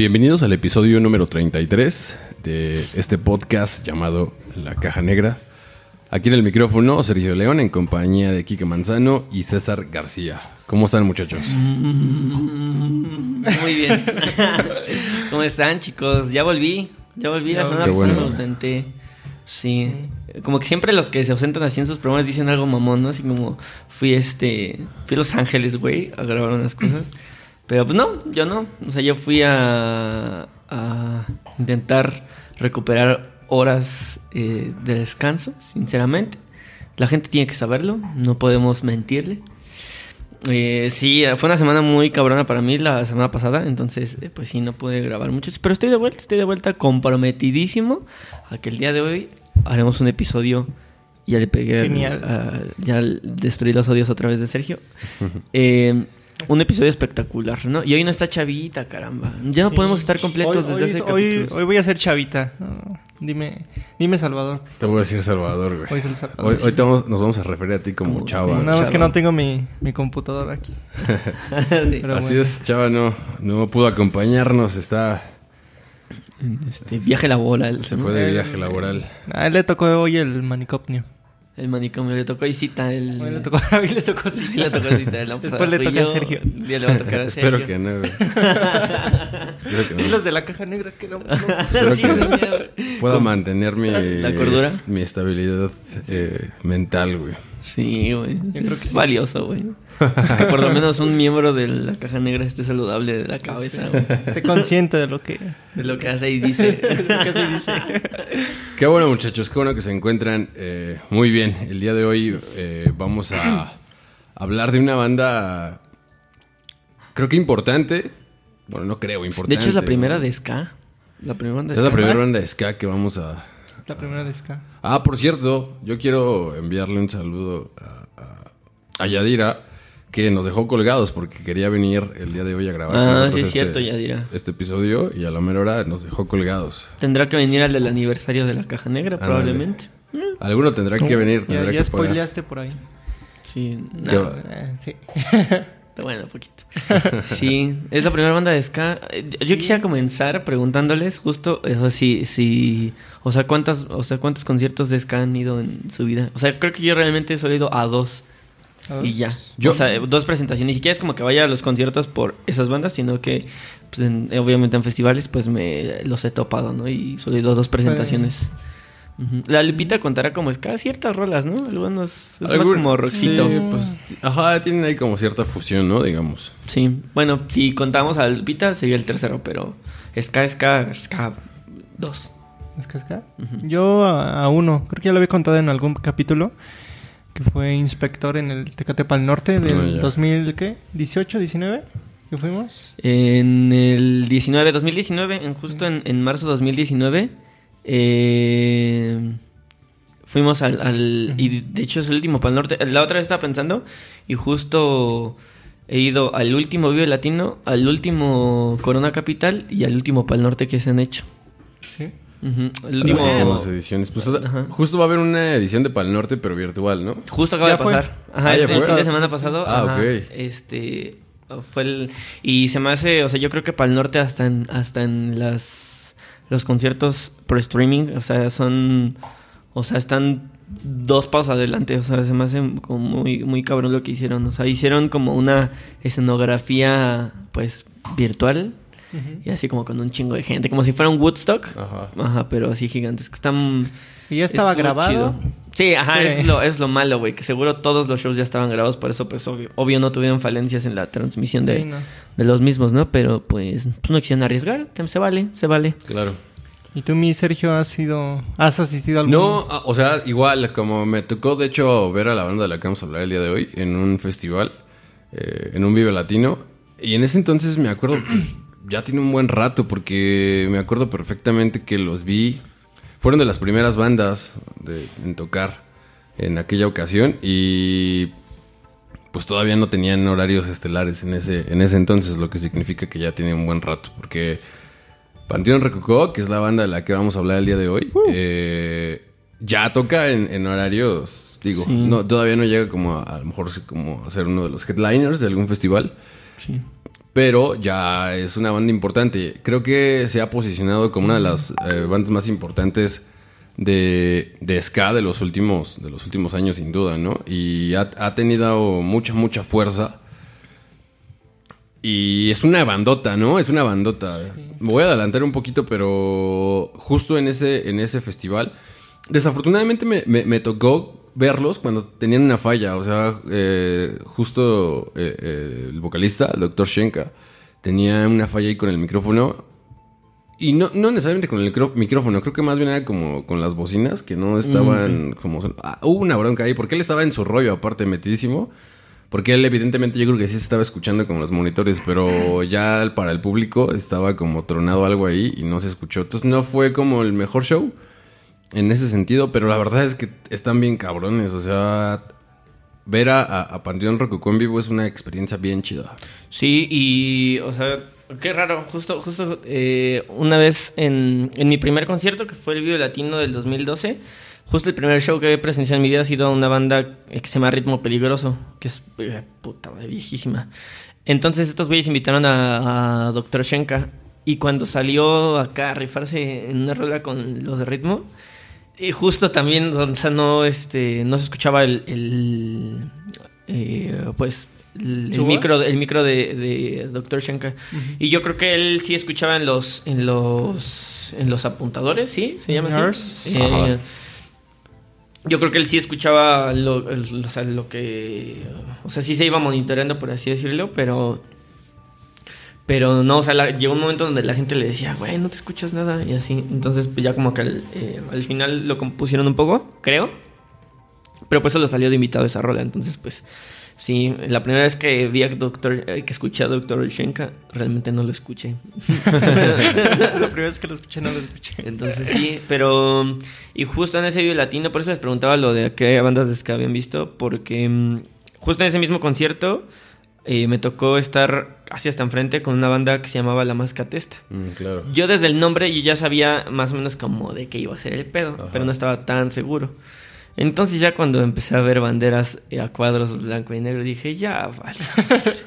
Bienvenidos al episodio número 33 de este podcast llamado La Caja Negra. Aquí en el micrófono, Sergio León, en compañía de Quique Manzano y César García. ¿Cómo están, muchachos? Muy bien. ¿Cómo están, chicos? Ya volví. Ya volví. La semana pasada me ausenté. Sí. Como que siempre los que se ausentan así en sus programas dicen algo mamón, ¿no? Así como fui este. Fui a Los Ángeles, güey, a grabar unas cosas. Pero pues no, yo no. O sea, yo fui a. a intentar recuperar horas eh, de descanso, sinceramente. La gente tiene que saberlo, no podemos mentirle. Eh, sí, fue una semana muy cabrona para mí la semana pasada, entonces eh, pues sí, no pude grabar mucho. Pero estoy de vuelta, estoy de vuelta comprometidísimo a que el día de hoy haremos un episodio. Ya le pegué, al- a- ya destruí los odios otra vez de Sergio. Eh, un episodio espectacular, ¿no? Y hoy no está Chavita, caramba. Ya no Sí. podemos estar completos hoy, desde hoy, hace hoy, hoy voy a ser chavita. No, dime, dime Salvador. Te voy a decir Salvador, güey. Hoy soy Salvador. Hoy, hoy te vamos- nos vamos a referir a ti como, Como- Chava. sí, Nada más que no tengo mi, mi computadora aquí. Sí. Así bueno. es, Chava no, no pudo acompañarnos, está, Este, viaje la bola. el- se fue de viaje laboral. A él le tocó hoy el manicomio. El manicomio le tocó y cita el... Le tocó, a mí le tocó sí. Sí, le tocó cita. la Después le a Sergio. el día le va a tocar a Espero Sergio. que no, güey. Espero que Y no. los de la caja negra quedamos Espero Sí, que güey. pueda mantener mi, ¿La cordura? mi estabilidad eh, mental, güey. Sí, güey. Yo creo Es que sí. valioso, güey. Que por lo menos un miembro de la caja negra esté saludable de la cabeza, güey. Esté consciente de lo que, De lo que hace y dice. de lo que dice. Qué bueno, muchachos, qué bueno que se encuentran eh, muy bien. El día de hoy eh, vamos a hablar de una banda, creo que importante. Bueno, no creo, De importante. hecho, es la primera ¿no? de Ska. La primera banda de Es la ska. primera banda de ska que vamos a... La primera de Ska. Ah, por cierto, yo quiero enviarle un saludo a, a- a Yadira, que nos dejó colgados porque quería venir el día de hoy a grabar. Ah, sí es este- cierto, Yadira. Este episodio y a la mera hora nos dejó colgados. Tendrá que venir al del aniversario de la caja negra, probablemente. Alguno tendrá que venir, Ya, tendrá ya que pagar. spoileaste por ahí. Sí, no, Eh, sí. Está bueno, poquito. Sí, es la primera banda de ska. Yo quisiera comenzar preguntándoles justo eso si, si, o sea, cuántas, o sea, cuántos conciertos de ska han ido en su vida. O sea, creo que yo realmente solo he ido a dos y ya. Yo- O sea, dos presentaciones. Ni siquiera es como que vaya a los conciertos por esas bandas, sino que, pues, en- obviamente en festivales, pues me los he topado, ¿no? Y solo he ido a dos presentaciones. La Lupita contará como ska ciertas rolas, ¿no? Algunos es más como rockcito. Sí, pues, ajá, tienen ahí como cierta fusión, ¿no? Digamos. Sí, bueno, si contamos a Lupita sería el tercero, pero Ska, Ska, Ska 2. ¿Es que es Ska? Yo a, a uno, creo que ya lo había contado en algún capítulo, que fue inspector en el Tecate Pal Norte del Ah, ya. 2000, ¿qué? ¿18, 19? ¿Qué fuimos? En el 19, 2019, en justo en, en marzo de 2019, eh, fuimos al, al- Y de hecho es el último para el norte. La otra vez estaba pensando y justo he ido al último Vive Latino, al último Corona Capital y al último Pal Norte que se han hecho. Sí. El último... ediciones. Pues, Ajá. justo va a haber una edición de Pal Norte, pero virtual, ¿no? Justo acaba Ya de fue. pasar. Ajá, Ah, este- el fue. fin de semana pasado. Ah, ajá, ok. Este fue el y se me hace, o sea, yo creo que para el norte hasta en hasta en las los conciertos por streaming, o sea, son o sea, están dos pasos adelante, o sea, se me hace como muy muy cabrón lo que hicieron, o sea, hicieron como una escenografía pues virtual Y así como con un chingo de gente, como si fuera un Woodstock. Ajá. Ajá, pero así gigantesco. Están... ¿Y ya estaba estuvo grabado? chido. Sí, ajá, Sí. es lo, es lo malo, güey. Que seguro todos los shows ya estaban grabados, por eso, pues, obvio, obvio no tuvieron falencias en la transmisión de, no. de los mismos, ¿no? Pero, pues, pues no quisieron arriesgar. Se vale, se vale. Claro. ¿Y tú, mi Sergio, has sido, has asistido a algún... No, o sea, igual, como me tocó, de hecho, ver a la banda de la que vamos a hablar el día de hoy en un festival, eh, en un Vive Latino. Y en ese entonces me acuerdo, ya tiene un buen rato, porque me acuerdo perfectamente que los vi. Fueron de las primeras bandas de- en tocar en aquella ocasión y pues todavía no tenían horarios estelares en ese, en ese entonces, lo que significa que ya tiene un buen rato, porque Panteón Recocó, que es la banda de la que vamos a hablar el día de hoy, eh, ya toca en, en horarios, digo, Sí. no, todavía no llega como a, a lo mejor como a ser uno de los headliners de algún festival, Sí. Pero ya es una banda importante. Creo que se ha posicionado como una de las eh, bandas más importantes de, de ska de los últimos de los últimos años, sin duda, ¿no? Y ha, ha tenido mucha, mucha fuerza. Y es una bandota, ¿no? Es una bandota. Me voy a adelantar un poquito, pero justo en ese, en ese festival, desafortunadamente me, me- me tocó verlos cuando tenían una falla. O sea, eh, justo eh, eh, el vocalista, el doctor Shenka, tenía una falla ahí con el micrófono. Y no, no necesariamente con el micrófono, creo que más bien era como con las bocinas que no estaban como... Ah, hubo una bronca ahí, porque él estaba en su rollo aparte metidísimo. Porque él evidentemente yo creo que sí se estaba escuchando con los monitores, pero ya para el público estaba como tronado algo ahí y no se escuchó. Entonces no fue como el mejor show en ese sentido, pero la verdad es que están bien cabrones. O sea, ver a, a, Panteón Rococó en vivo es una experiencia bien chida. Sí, y, o sea, qué raro. Justo, justo eh, una vez en, en mi primer concierto, que fue el Vivo Latino del 2012, justo el primer show que he presenciado en mi vida ha sido una banda eh, que se llama Ritmo Peligroso, que es eh, puta madre, viejísima. Entonces estos güeyes invitaron a, a Dr. Shenka y cuando salió acá a rifarse en una rola con los de Ritmo, y justo también, o sea, no, este, no se escuchaba el, el, eh, pues, el, micro, el micro de, de Dr. Shenka. Y yo creo que él sí escuchaba en los, en los, en los apuntadores, ¿sí? Se llama así. Eh, yo creo que él sí escuchaba lo, el- o sea, lo que, o sea, sí se iba monitoreando, por así decirlo, pero... Pero no, o sea, la- llegó un momento donde la gente le decía, güey, no te escuchas nada, y así. Entonces, pues ya como que al, eh, al final lo compusieron un poco, creo. Pero pues solo salió de invitado esa rola, entonces, pues sí, la primera vez que vi a Doctor, eh, que escuché a Doctor Shenka, realmente no lo escuché. La primera vez que lo escuché, no lo escuché. Entonces sí, pero... Y justo en ese video latino, por eso les preguntaba lo de qué bandas de ska habían visto, porque mm, justo en ese mismo concierto eh, me tocó estar casi hasta enfrente con una banda que se llamaba La Mascatesta. Mm, claro. Yo desde el nombre yo ya sabía más o menos como de qué iba a ser el pedo, Ajá. pero no estaba tan seguro. Entonces ya cuando empecé a ver banderas a cuadros blanco y negro, dije, ya, vale.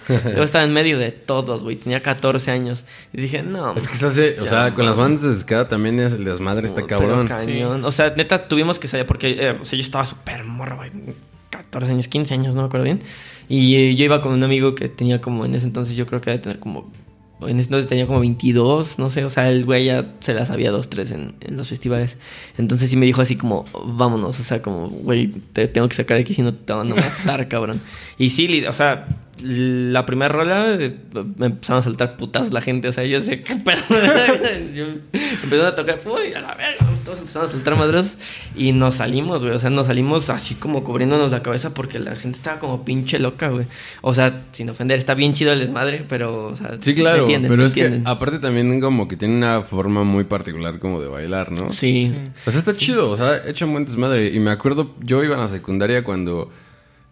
Yo estaba en medio de todos, güey. Tenía 14 años. Y dije, no. Es que hace, o sea, con las bandas de ska también es el desmadre, está cabrón. cañón. O sea, neta, tuvimos que salir porque eh, o sea, yo estaba súper morro, güey. 14 años, 15 años, no me acuerdo bien. Y eh, yo iba con un amigo que tenía como en ese entonces, yo creo que debe tener como. En ese entonces tenía como 22, no sé. O sea, el güey ya se las sabía dos, tres en, en los festivales. Entonces sí me dijo así como, vámonos. O sea, como, güey, te tengo que sacar de aquí si no te van a matar, cabrón. Y sí, o sea, la primera rola eh, me empezaron a saltar putas la gente. O sea, yo sé qué pedo. Empezaron a tocar, uy, a la verga. Todos empezaron a saltar madres y nos salimos, güey. O sea, nos salimos así como cubriéndonos la cabeza porque la gente estaba como pinche loca, güey. O sea, sin ofender, está bien chido el desmadre, pero, o sea, Sí, me claro, entienden, pero me es que aparte también como que tiene una forma muy particular como de bailar, ¿no? Sí. O sea, está chido, o sea, hecho un buen desmadre. Y me acuerdo, yo iba a la secundaria cuando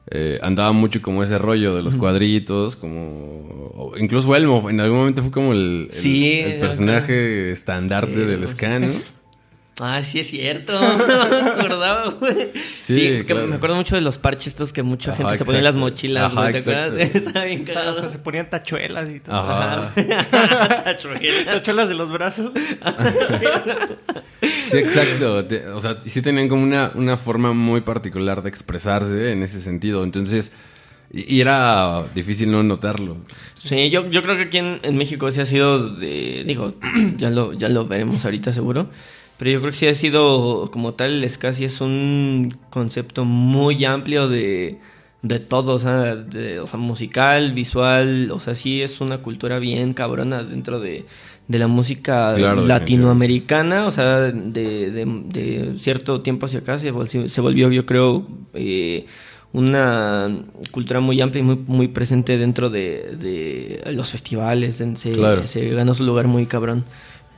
eh, andaba mucho como ese rollo de los cuadritos, como... incluso Elmo, en algún momento fue como el, el- Sí, el personaje estandarte Sí, del pues, ska, ¿no? Ah, sí es cierto. No me acordaba, güey. Sí, Sí, que claro. me acuerdo mucho de los parches estos que mucha Ajá, gente se ponía en las mochilas, Ajá, ¿te acuerdas? Está bien cagado. Hasta se ponían tachuelas y todo. Ajá. Tachuelas de los brazos. Sí, exacto. O sea, sí tenían como una, una forma muy particular de expresarse en ese sentido. Entonces, Y, y era difícil no notarlo. Sí, yo, yo creo que aquí en, en México sí ha sido de, digo, ya lo, ya lo veremos ahorita seguro, pero yo creo que sí ha sido como tal, el sí es un concepto muy amplio de, de todo, o sea, de- o sea, musical, visual, o sea, sí es una cultura bien cabrona dentro de, de la música Claro, latinoamericana, o sea, de, de- cierto tiempo hacia acá se volvió, se volvió yo creo, eh, una cultura muy amplia y muy, muy presente dentro de, de los festivales, se, Claro. se ganó su lugar muy cabrón.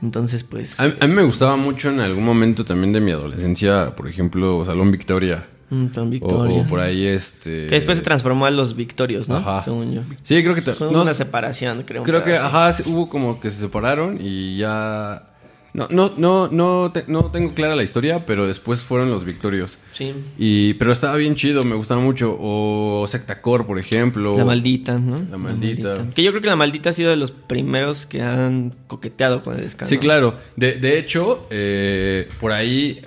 Entonces, pues... A, a mí me gustaba mucho en algún momento también de mi adolescencia, por ejemplo, Salón Victoria. mm, O, Victoria. o por ahí este... Que después se transformó a los Victorios, ¿no? Ajá. Según yo. Sí, creo que... Fue no, una separación, creo. Creo que, pedazo. ajá, sí, hubo como que se separaron y ya... No, no, no, no, te- no tengo clara la historia, pero después fueron los Victorios. Sí. Y, pero estaba bien chido, me gustaba mucho. O Sectacor, por ejemplo. La maldita, ¿no? La Maldita. Que yo creo que la maldita ha sido de los primeros que han coqueteado con el escándalo. Sí, claro. De, de hecho, eh, por ahí,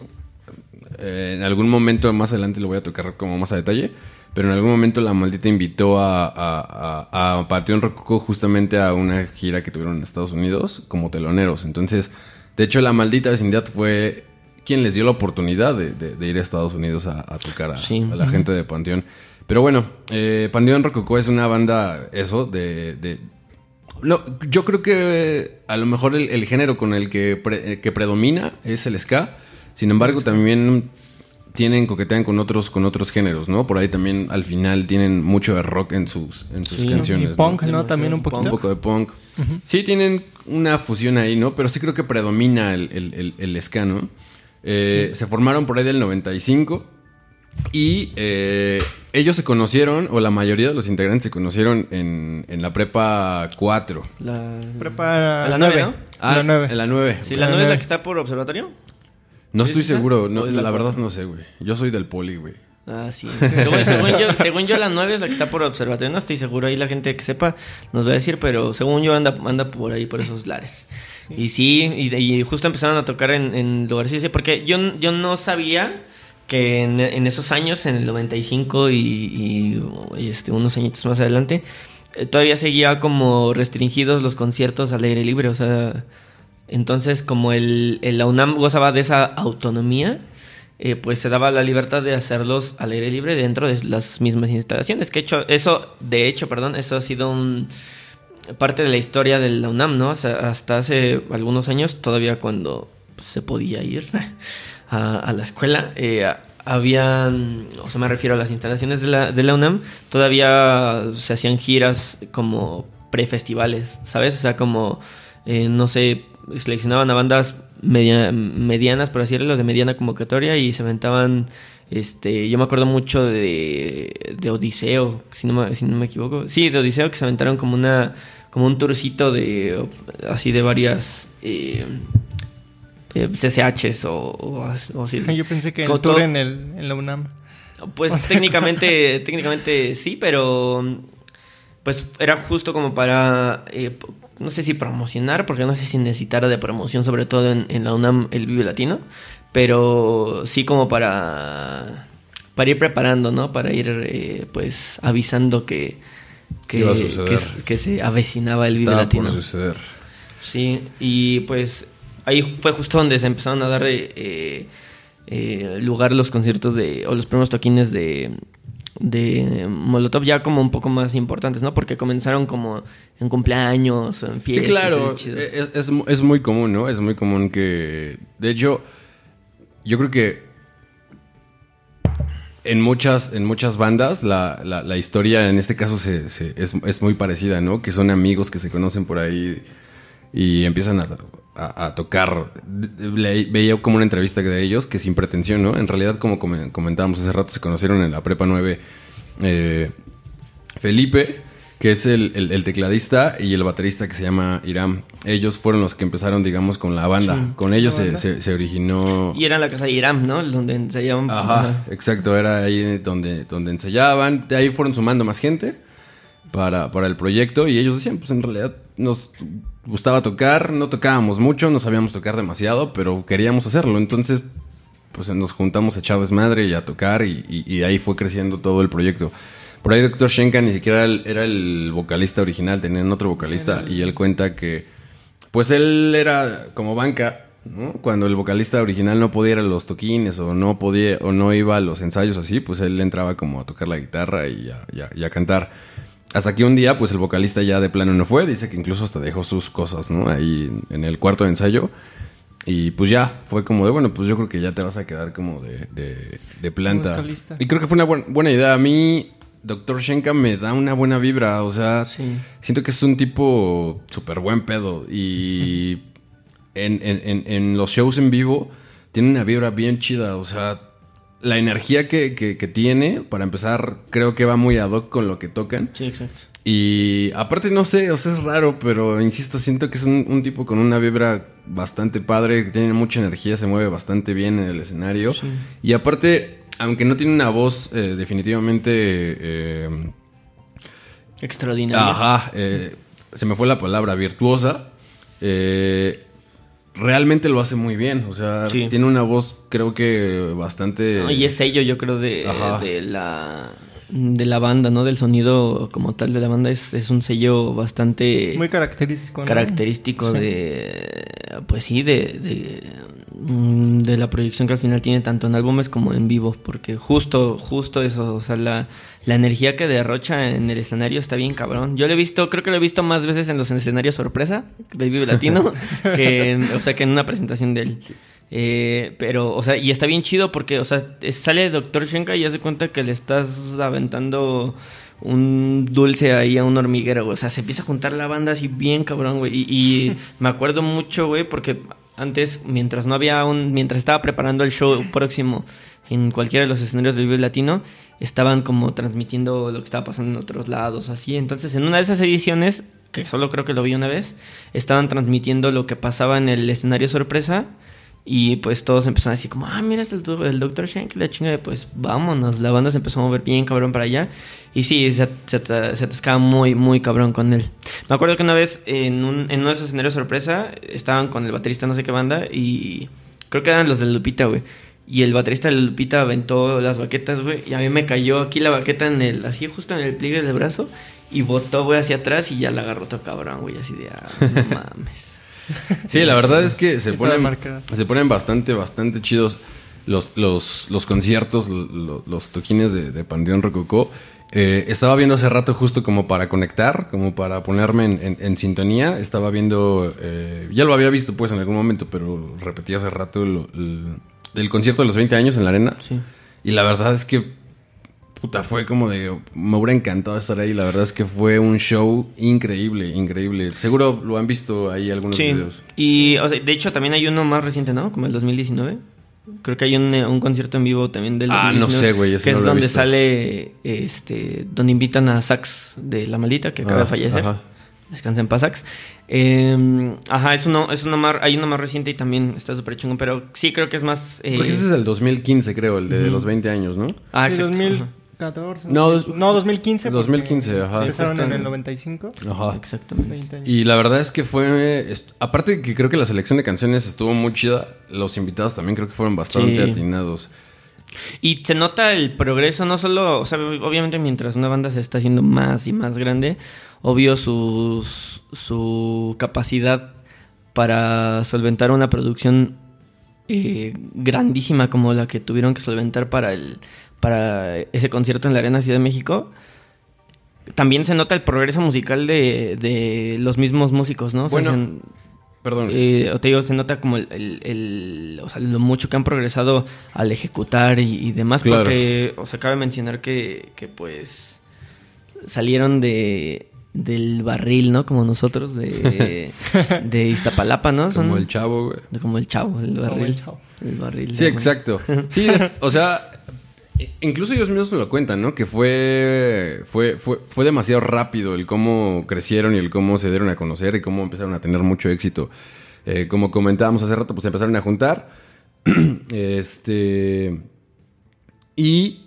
eh, en algún momento más adelante lo voy a tocar como más a detalle, pero en algún momento la maldita invitó a, a, a, a Panteón Rococó justamente a una gira que tuvieron en Estados Unidos como teloneros. Entonces, de hecho, la maldita vecindad fue quien les dio la oportunidad de, de- de ir a Estados Unidos a, a tocar a, Sí. a la gente de Panteón. Pero bueno, eh, Panteón Rococó es una banda, eso, de, de, lo- yo creo que eh, a lo mejor el, el género con el que, pre- eh, que predomina es el ska. Sin embargo, también tienen, coquetean con otros, con otros géneros, ¿no? Por ahí también al final tienen mucho de rock en sus, en sus Sí. canciones. Y ¿no? punk, ¿no? También un Punk. Un poquito. poco de punk. Sí, tienen una fusión ahí, ¿no? Pero sí creo que predomina el, el, el- el ska, ¿no? Eh, Se formaron por ahí del 95 y eh, ellos se conocieron, o la mayoría de los integrantes se conocieron en, en la prepa 4. La... Prepa A la nueve. nueve, ¿no? Ah, la 9. en la 9. Sí, la La nueve es la nueve. que está por observatorio. No ¿Sí estoy esa? seguro, no, ¿O es la la, verdad no sé, güey. Yo soy del poli, güey. Ah, sí. Según, según yo, según yo, la 9 es la que está por observatorio. No estoy seguro. Ahí la gente que sepa nos va a decir, pero según yo anda, anda por ahí, por esos lares. Y sí, y, justo empezaron a tocar en, en lugares así, porque yo, yo no sabía que en, en esos años, en el 95 y, y, y, este, unos añitos más adelante, eh, todavía seguía como restringidos los conciertos al aire libre. O sea, entonces como el, el- la UNAM gozaba de esa autonomía, eh, pues se daba la libertad de hacerlos al aire libre dentro de las mismas instalaciones. Que hecho, eso, de hecho, perdón, eso ha sido un parte de la historia de la UNAM, ¿no? O sea, hasta hace algunos años, todavía cuando se podía ir a, a la escuela, eh, habían, o sea, me refiero a las instalaciones de la, de la UNAM, todavía se hacían giras como prefestivales, ¿sabes? O sea, como, eh, no sé, seleccionaban a bandas media- medianas, por así decirlo, de mediana convocatoria y se aventaban, este, yo me acuerdo mucho de, de Odiseo, si no, me, si no me equivoco. Sí, de Odiseo, que se aventaron como una, como un tourcito de, así de varias... eh, eh, CCHs o, o. Yo pensé que el tour en, el, en la UNAM. Pues técnicamente, técnicamente sí, pero pues era justo como para, eh, no sé si promocionar, porque no sé si necesitara de promoción, sobre todo en, en la UNAM, el Vive Latino, pero sí como para, para ir preparando, ¿no? Para ir eh, pues avisando que, que, Iba a que que se avecinaba el Vive Estaba Latino. por suceder. Sí, y pues ahí fue justo donde se empezaron a dar eh, eh, lugar los conciertos de, o los primeros toquines de, de Molotov ya como un poco más importantes, ¿no? Porque comenzaron como en cumpleaños, en Sí, fiestas. claro. así chidos. Es, es- es muy común, ¿no? Es muy común que. De hecho, yo creo que. En muchas, en muchas bandas, la, la- la historia en este caso se- se- es, es muy parecida, ¿no? Que son amigos que se conocen por ahí y empiezan a, a- a tocar. Le- veía como una entrevista de ellos que sin pretensión, ¿no? En realidad, como come- comentábamos hace rato, se conocieron en la Prepa 9 eh, Felipe, que es el, el- el tecladista, y el baterista que se llama Iram. Ellos fueron los que empezaron, digamos, con la banda. Sí, con ellos se, banda. se- se originó... Y era en la casa de Iram, ¿no? Donde ensayaban. Ajá, exacto, era ahí donde, donde ensayaban. De ahí fueron sumando más gente para, para el proyecto y ellos decían, pues en realidad nos gustaba tocar, no tocábamos mucho, no sabíamos tocar demasiado, pero queríamos hacerlo. Entonces, pues nos juntamos a echar desmadre y a tocar y, y- y ahí fue creciendo todo el proyecto. Por ahí Dr. Shenka ni siquiera era el, era el vocalista original, tenían otro vocalista y él cuenta que pues él era como banca, ¿no? Cuando el vocalista original no podía ir a los toquines o no podía o no iba a los ensayos así, pues él entraba como a tocar la guitarra y a, y a- y a cantar. Hasta que un día, pues el vocalista ya de plano no fue, dice que incluso hasta dejó sus cosas, ¿no? Ahí en, el cuarto de ensayo. Y pues ya, fue como de, bueno, pues yo creo que ya te vas a quedar como de, de, de planta. Y creo que fue una buen- buena idea. A mí, Dr. Shenka me da una buena vibra, o sea, Sí. siento que es un tipo súper buen pedo. Y en, en- en- en los shows en vivo tiene una vibra bien chida, o sea, la energía que, que- que tiene, para empezar, creo que va muy ad hoc con lo que tocan. Sí, exacto. Y aparte, no sé, o sea, es raro, pero insisto, siento que es un, un tipo con una vibra bastante padre, que tiene mucha energía, se mueve bastante bien en el escenario. Sí. Y aparte, aunque no tiene una voz eh, definitivamente... eh, Extraordinario. Ajá, eh, se me fue la palabra, virtuosa. eh, realmente lo hace muy bien. O sea, Sí. tiene una voz, creo que bastante. No, y es sello, yo creo, de, de la de la banda, ¿no? Del sonido como tal de la banda es, es un sello bastante Muy característico, ¿no? característico Sí. de pues sí de, de de la proyección que al final tiene tanto en álbumes como en vivo porque justo justo eso o sea la, la energía que derrocha en el escenario está bien cabrón yo lo he visto creo que lo he visto más veces en los escenarios sorpresa del Vive Latino que en, o sea que en una presentación de él eh, pero, o sea, y está bien chido porque, o sea, sale Doctor Shenka y hace cuenta que le estás aventando un dulce ahí a un hormiguero, güey. O sea, se empieza a juntar la banda así bien cabrón, güey. Y, y me acuerdo mucho, güey, porque antes, mientras no había un... Mientras estaba preparando el show próximo en cualquiera de los escenarios del Vive Latino, estaban como transmitiendo lo que estaba pasando en otros lados, así. Entonces, en una de esas ediciones, que solo creo que lo vi una vez, estaban transmitiendo lo que pasaba en el escenario sorpresa. Y pues todos empezaron a decir como, ah, mira, es el, el Dr. Shank, la chinga de pues vámonos. La banda se empezó a mover bien cabrón para allá. Y sí, se, se, se atascaba muy, muy cabrón con él. Me acuerdo que una vez en, un, en uno de esos escenarios sorpresa estaban con el baterista no sé qué banda y creo que eran los de Lupita, güey. Y el baterista de Lupita aventó las baquetas, güey. Y a mí me cayó aquí la baqueta en el, así justo en el pliegue del brazo. Y botó, güey, hacia atrás y ya la agarró todo cabrón, güey. Así de, ah, no mames. Sí, la verdad es que se ponen, marcada. se ponen bastante, bastante chidos los, los, los conciertos, lo- los toquines de, de Panteón Rococó. Eh, estaba viendo hace rato justo como para conectar, como para ponerme en, en- en sintonía. Estaba viendo, eh, ya lo había visto pues en algún momento, pero repetí hace rato lo- el, el concierto de los 20 años en la arena. Sí. Y la verdad es que, puta, fue como de, me hubiera encantado estar ahí. La verdad es que fue un show increíble, increíble. Seguro lo han visto ahí algunos sí. videos. Y, o sea, de hecho, también hay uno más reciente, ¿no? Como el 2019. Creo que hay un, concierto en vivo también del Ah, no sé, güey. Que es donde sale, este, donde invitan a Sax de La Maldita, que acaba de ah, fallecer. Ajá. Descansa en Pasax. Eh, em, ajá, es uno, es uno más, hay uno más reciente y también está súper chungo, pero sí creo que es más... Eh... Porque ese es el 2015, creo, el de, los 20 años, ¿no? Ah, sí, no, no 2015. 2015, ajá. Empezaron en el 95. Ajá. Exactamente. Y la verdad es que fue. Aparte de que creo que la selección de canciones estuvo muy chida, los invitados también creo que fueron bastante atinados. Y se nota el progreso, no solo, o sea, obviamente mientras una banda se está haciendo más y más grande, obvio su, su capacidad para solventar una producción eh, grandísima como la que tuvieron que solventar para el para ese concierto en la Arena Ciudad de México. También se nota el progreso musical de, de los mismos músicos, ¿no? O sea, Bueno, se- Perdón. eh, te digo, se nota como el, el- el- o sea, lo mucho que han progresado al ejecutar y, y demás, Claro. porque, o sea, cabe mencionar que, que, pues salieron de del barril, ¿no? Como nosotros, de, de Iztapalapa, ¿no? Son- como el chavo, güey. como el chavo, el Como barril. el chavo. El barril. Sí, ¿no? exacto. Sí, o sea, incluso ellos mismos me lo cuentan, ¿no? Que fue, fue, fue, fue demasiado rápido el cómo crecieron y el cómo se dieron a conocer y cómo empezaron a tener mucho éxito. Eh, como comentábamos hace rato, pues empezaron a juntar. este. Y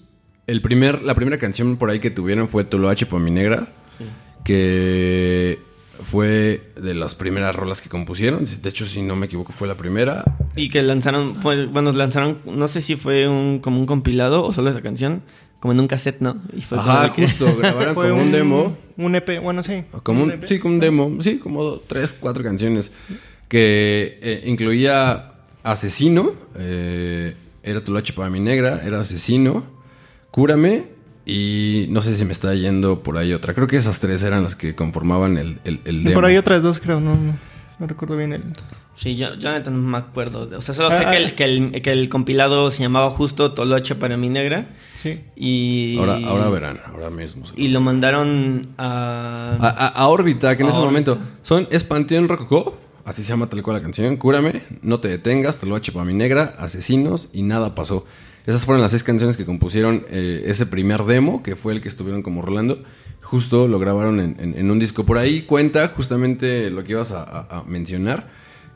el primer, la primera canción por ahí que tuvieron fue Toloache por mi negra. Sí. Que fue de las primeras rolas que compusieron. De hecho, si no me equivoco, fue la primera. Y que lanzaron, fue- bueno, lanzaron, no sé si fue un como un compilado o solo esa canción, como en un cassette, ¿no? Y fue Ajá, como que- justo, grabaron Fue como un, demo. Un EP, bueno, sí. Como un, EP. sí, como un demo. Sí, como tres, cuatro canciones. Que eh, incluía Asesino. eh, era Toloche para mi negra. Era Asesino. Cúrame. Y no sé si me está yendo por ahí otra. Creo que esas tres eran las que conformaban el, el, el demo. por ahí otras dos, creo, no, no, no recuerdo bien el... Sí, yo, yo no me acuerdo. O sea, solo Ah, sé ah. que el, que, el, que el compilado se llamaba justo Toloche para mi negra. Sí. Y... Ahora, ahora verán, ahora mismo. Y lo mandaron a... A, a- a órbita, que en A ese órbita. momento son Es Panteón Rococó, así se llama tal cual la canción, Cúrame, No te detengas, Te lo para mi negra, Asesinos y Nada pasó. Esas fueron las seis canciones que compusieron eh, ese primer demo, que fue el que estuvieron como rolando. Justo lo grabaron en, en- en un disco. Por ahí cuenta justamente lo que ibas a, a- a mencionar,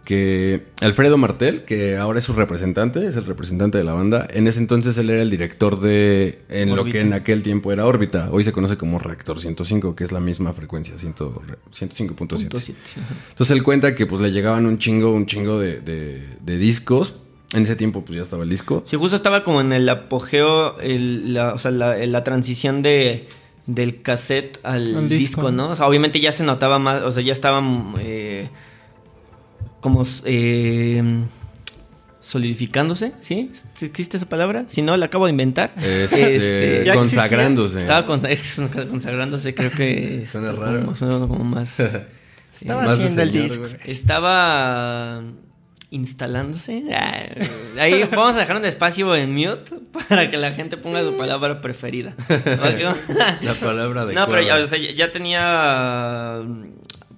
que Alfredo Martel, que ahora es su representante, es el representante de la banda, en ese entonces él era el director de, en lo que en aquel tiempo era órbita. Hoy se conoce como Reactor 105, que es la misma frecuencia, 100 105.7. Punto siete, ajá. Entonces él cuenta que pues le llegaban un chingo, un chingo de, de- de discos. En ese tiempo pues ya estaba el disco. Sí, justo estaba como en el apogeo, el- la, o sea, la, la transición de del cassette al, disco. disco. ¿no? O sea, obviamente ya se notaba más, o sea, ya estaban eh, como eh, solidificándose, ¿sí? ¿Sí ¿Existe esa palabra? Si no, la acabo de inventar. Este, ya consagrándose. Estaba consa- es consagrándose, creo que Suena raro. Como, suena como más. Estaba Más de haciendo el disco. Estaba instalándose. Ah, Ahí vamos a dejar un espacio en mute para que la gente ponga su palabra preferida. La palabra de No, pero ya, o sea, ya tenía.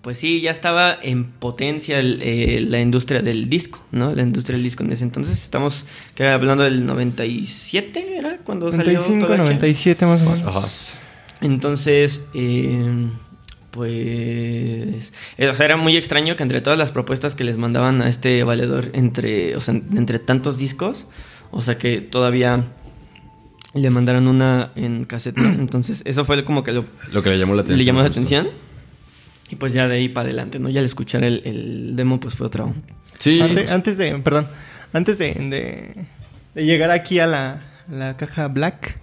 Pues sí, ya estaba en potencia el, eh, la industria del disco, ¿no? La industria del disco en ese entonces. Estamos que era hablando del 97, ¿era? Cuando salió 95, Tolache. 97 más o menos. Ajá. Entonces, eh, pues, eh, o sea, era muy extraño que entre todas las propuestas que les mandaban a este valedor, entre, o sea, entre tantos discos, o sea, que todavía le mandaron una en cassette, ¿no? Entonces, eso fue como que lo, Lo que le llamó la atención. le llamó la atención. Y pues ya de ahí para adelante, ¿no? Ya al escuchar el, el demo, pues fue otro. Sí. Ante- pues, antes de, perdón, antes de, de- de llegar aquí a la, la caja Black,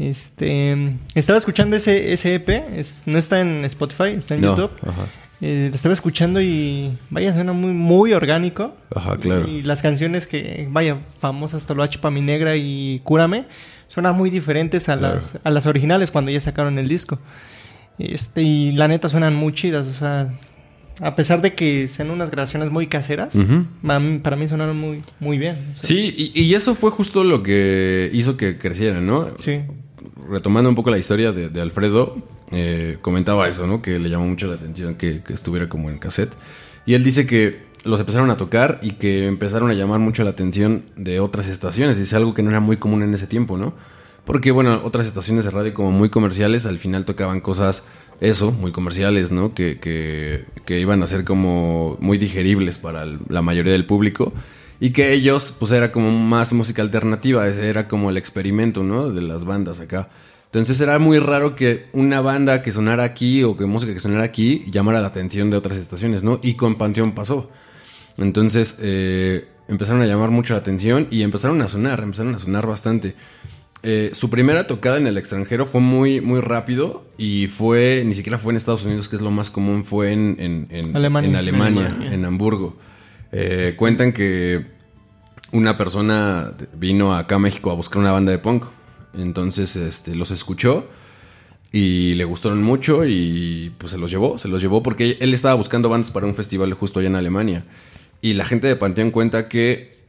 este, estaba escuchando ese, ese EP, es- no está en Spotify, está en no, YouTube. Ajá. Eh, lo estaba escuchando y vaya, suena muy, muy orgánico. Ajá, claro. Y las canciones que, vaya, famosas, Toloache mi negra y Cúrame, suenan muy diferentes a, Claro. las, a las originales cuando ya sacaron el disco. Este, y la neta suenan muy chidas, o sea, a pesar de que sean unas grabaciones muy caseras, para mí sonaron muy, muy bien. o sea, Sí, y, y eso fue justo lo que hizo que crecieran, ¿no? Sí. Retomando un poco la historia de, Alfredo, eh, comentaba eso, ¿no? Que le llamó mucho la atención que, estuviera como en cassette. Y él dice que los empezaron a tocar y que empezaron a llamar mucho la atención de otras estaciones. Dice algo que no era muy común en ese tiempo, ¿no? Porque, bueno, otras estaciones de radio como muy comerciales al final tocaban cosas, eso, muy comerciales, ¿no? Que, que, iban a ser como muy digeribles para la mayoría del público. Y que ellos, pues era como más música alternativa, ese era como el experimento, ¿no? De las bandas acá. Entonces era muy raro que una banda que sonara aquí o que música que sonara aquí llamara la atención de otras estaciones, ¿no? Y con Panteón pasó. Entonces eh, empezaron a llamar mucho la atención y empezaron a sonar, empezaron a sonar bastante. Eh, su primera tocada en el extranjero fue muy, muy rápido y fue, ni siquiera fue en Estados Unidos, que es lo más común, fue en, en- en- Alemania. en Alemania, Alemania. en Hamburgo. Eh, cuentan que una persona vino acá a México a buscar una banda de punk. Entonces este, los escuchó y le gustaron mucho y pues se los llevó, se los llevó porque él estaba buscando bandas para un festival justo allá en Alemania. Y la gente de Panteón cuenta que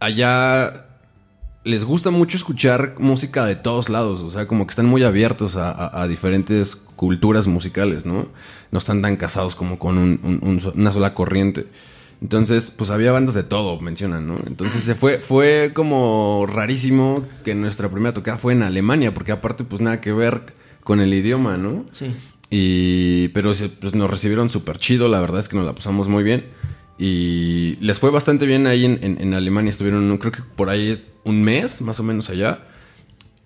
allá les gusta mucho escuchar música de todos lados, o sea, como que están muy abiertos a, diferentes culturas musicales, ¿no? No están tan casados como con una sola corriente. Entonces, pues había bandas de todo, mencionan, ¿no? Entonces se fue, fue como rarísimo que nuestra primera tocada fue en Alemania, porque aparte, pues nada que ver con el idioma, ¿no? Sí. Y, pero pues, nos recibieron súper chido, la verdad es que nos la pasamos muy bien. Y les fue bastante bien ahí en, en- en Alemania, estuvieron creo que por ahí un mes más o menos allá.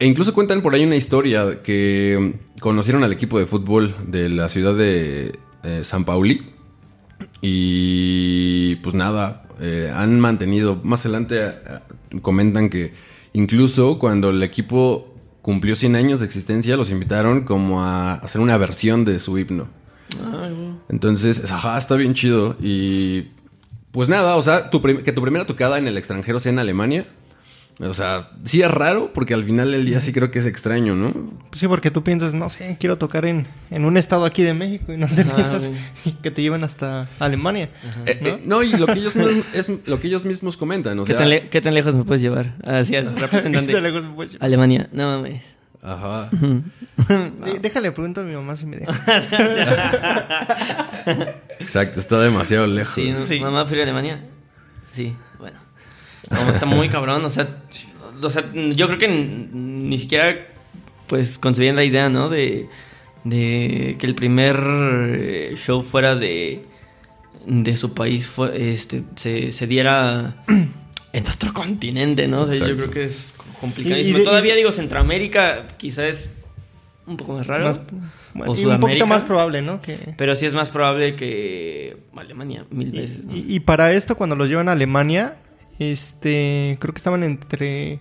E incluso cuentan por ahí una historia que conocieron al equipo de fútbol de la ciudad de eh, San Pauli. Y pues nada, eh, han mantenido, más adelante eh, comentan que incluso cuando el equipo cumplió 100 años de existencia, los invitaron como a hacer una versión de su himno. Entonces, ajá, está bien chido. Y pues nada, o sea, tu que tu primera tocada en el extranjero sea en Alemania. O sea, sí es raro porque al final del día sí creo que es extraño, ¿no? Pues sí, porque tú piensas, no sé, quiero tocar en, en un estado aquí de México y no te Ah, piensas que te llevan hasta Alemania. Eh, eh, no, y lo que ellos mismos, es lo que ellos mismos comentan, o ¿Qué, sea, tan le- qué tan lejos me puedes llevar? Así es, representante. lejos me puedes llevar. Alemania, no mames. ajá. Déjale, pregunto a mi mamá si me deja. Exacto, está demasiado lejos. Sí, ¿no? Sí. mamá frío Alemania. Sí, bueno. No, está muy cabrón, o sea, o sea, yo creo que ni siquiera pues concebían la idea, ¿no? De, de que el primer eh, show fuera de, de su país fue, este, se, se diera en otro continente, ¿no? O sea, yo creo que es complicadísimo. Y- y de- Todavía digo, Centroamérica quizás es un poco más raro. Más- bueno, o y un poquito más probable, ¿no? Que... Pero sí es más probable que Alemania, mil veces. ¿no? Y, y para esto, cuando los llevan a Alemania, este, creo que estaban entre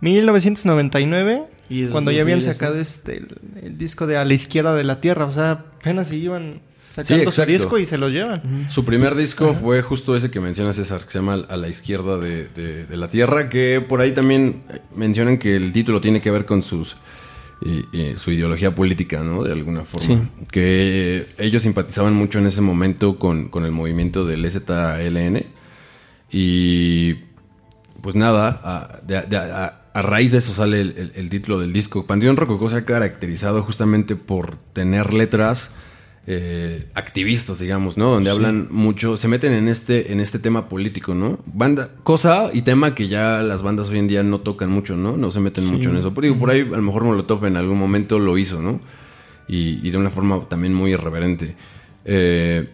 1999, Y cuando ya habían 2000, sacado este, el, el disco de A la izquierda de la Tierra. O sea, apenas se iban sacando su exacto. disco y se los llevan. Su primer disco fue justo ese que menciona César, que se llama A la izquierda de, de- de la Tierra, que por ahí también mencionan que el título tiene que ver con sus y- y su ideología política, ¿no? De alguna forma. Sí. Que ellos simpatizaban mucho en ese momento con, con el movimiento del ZLN. Y pues nada, a, de- de- a- a raíz de eso sale el, el- el título del disco. Panteón Rococó se ha caracterizado justamente por tener letras eh, activistas, digamos, ¿no? Donde hablan mucho, se meten en este, en este tema político, ¿no? Banda, cosa y tema que ya las bandas hoy en día no tocan mucho, ¿no? No se meten mucho en eso. Por, digo, por ahí a lo mejor Molotov en algún momento lo hizo, ¿no? Y, y de una forma también muy irreverente. Eh,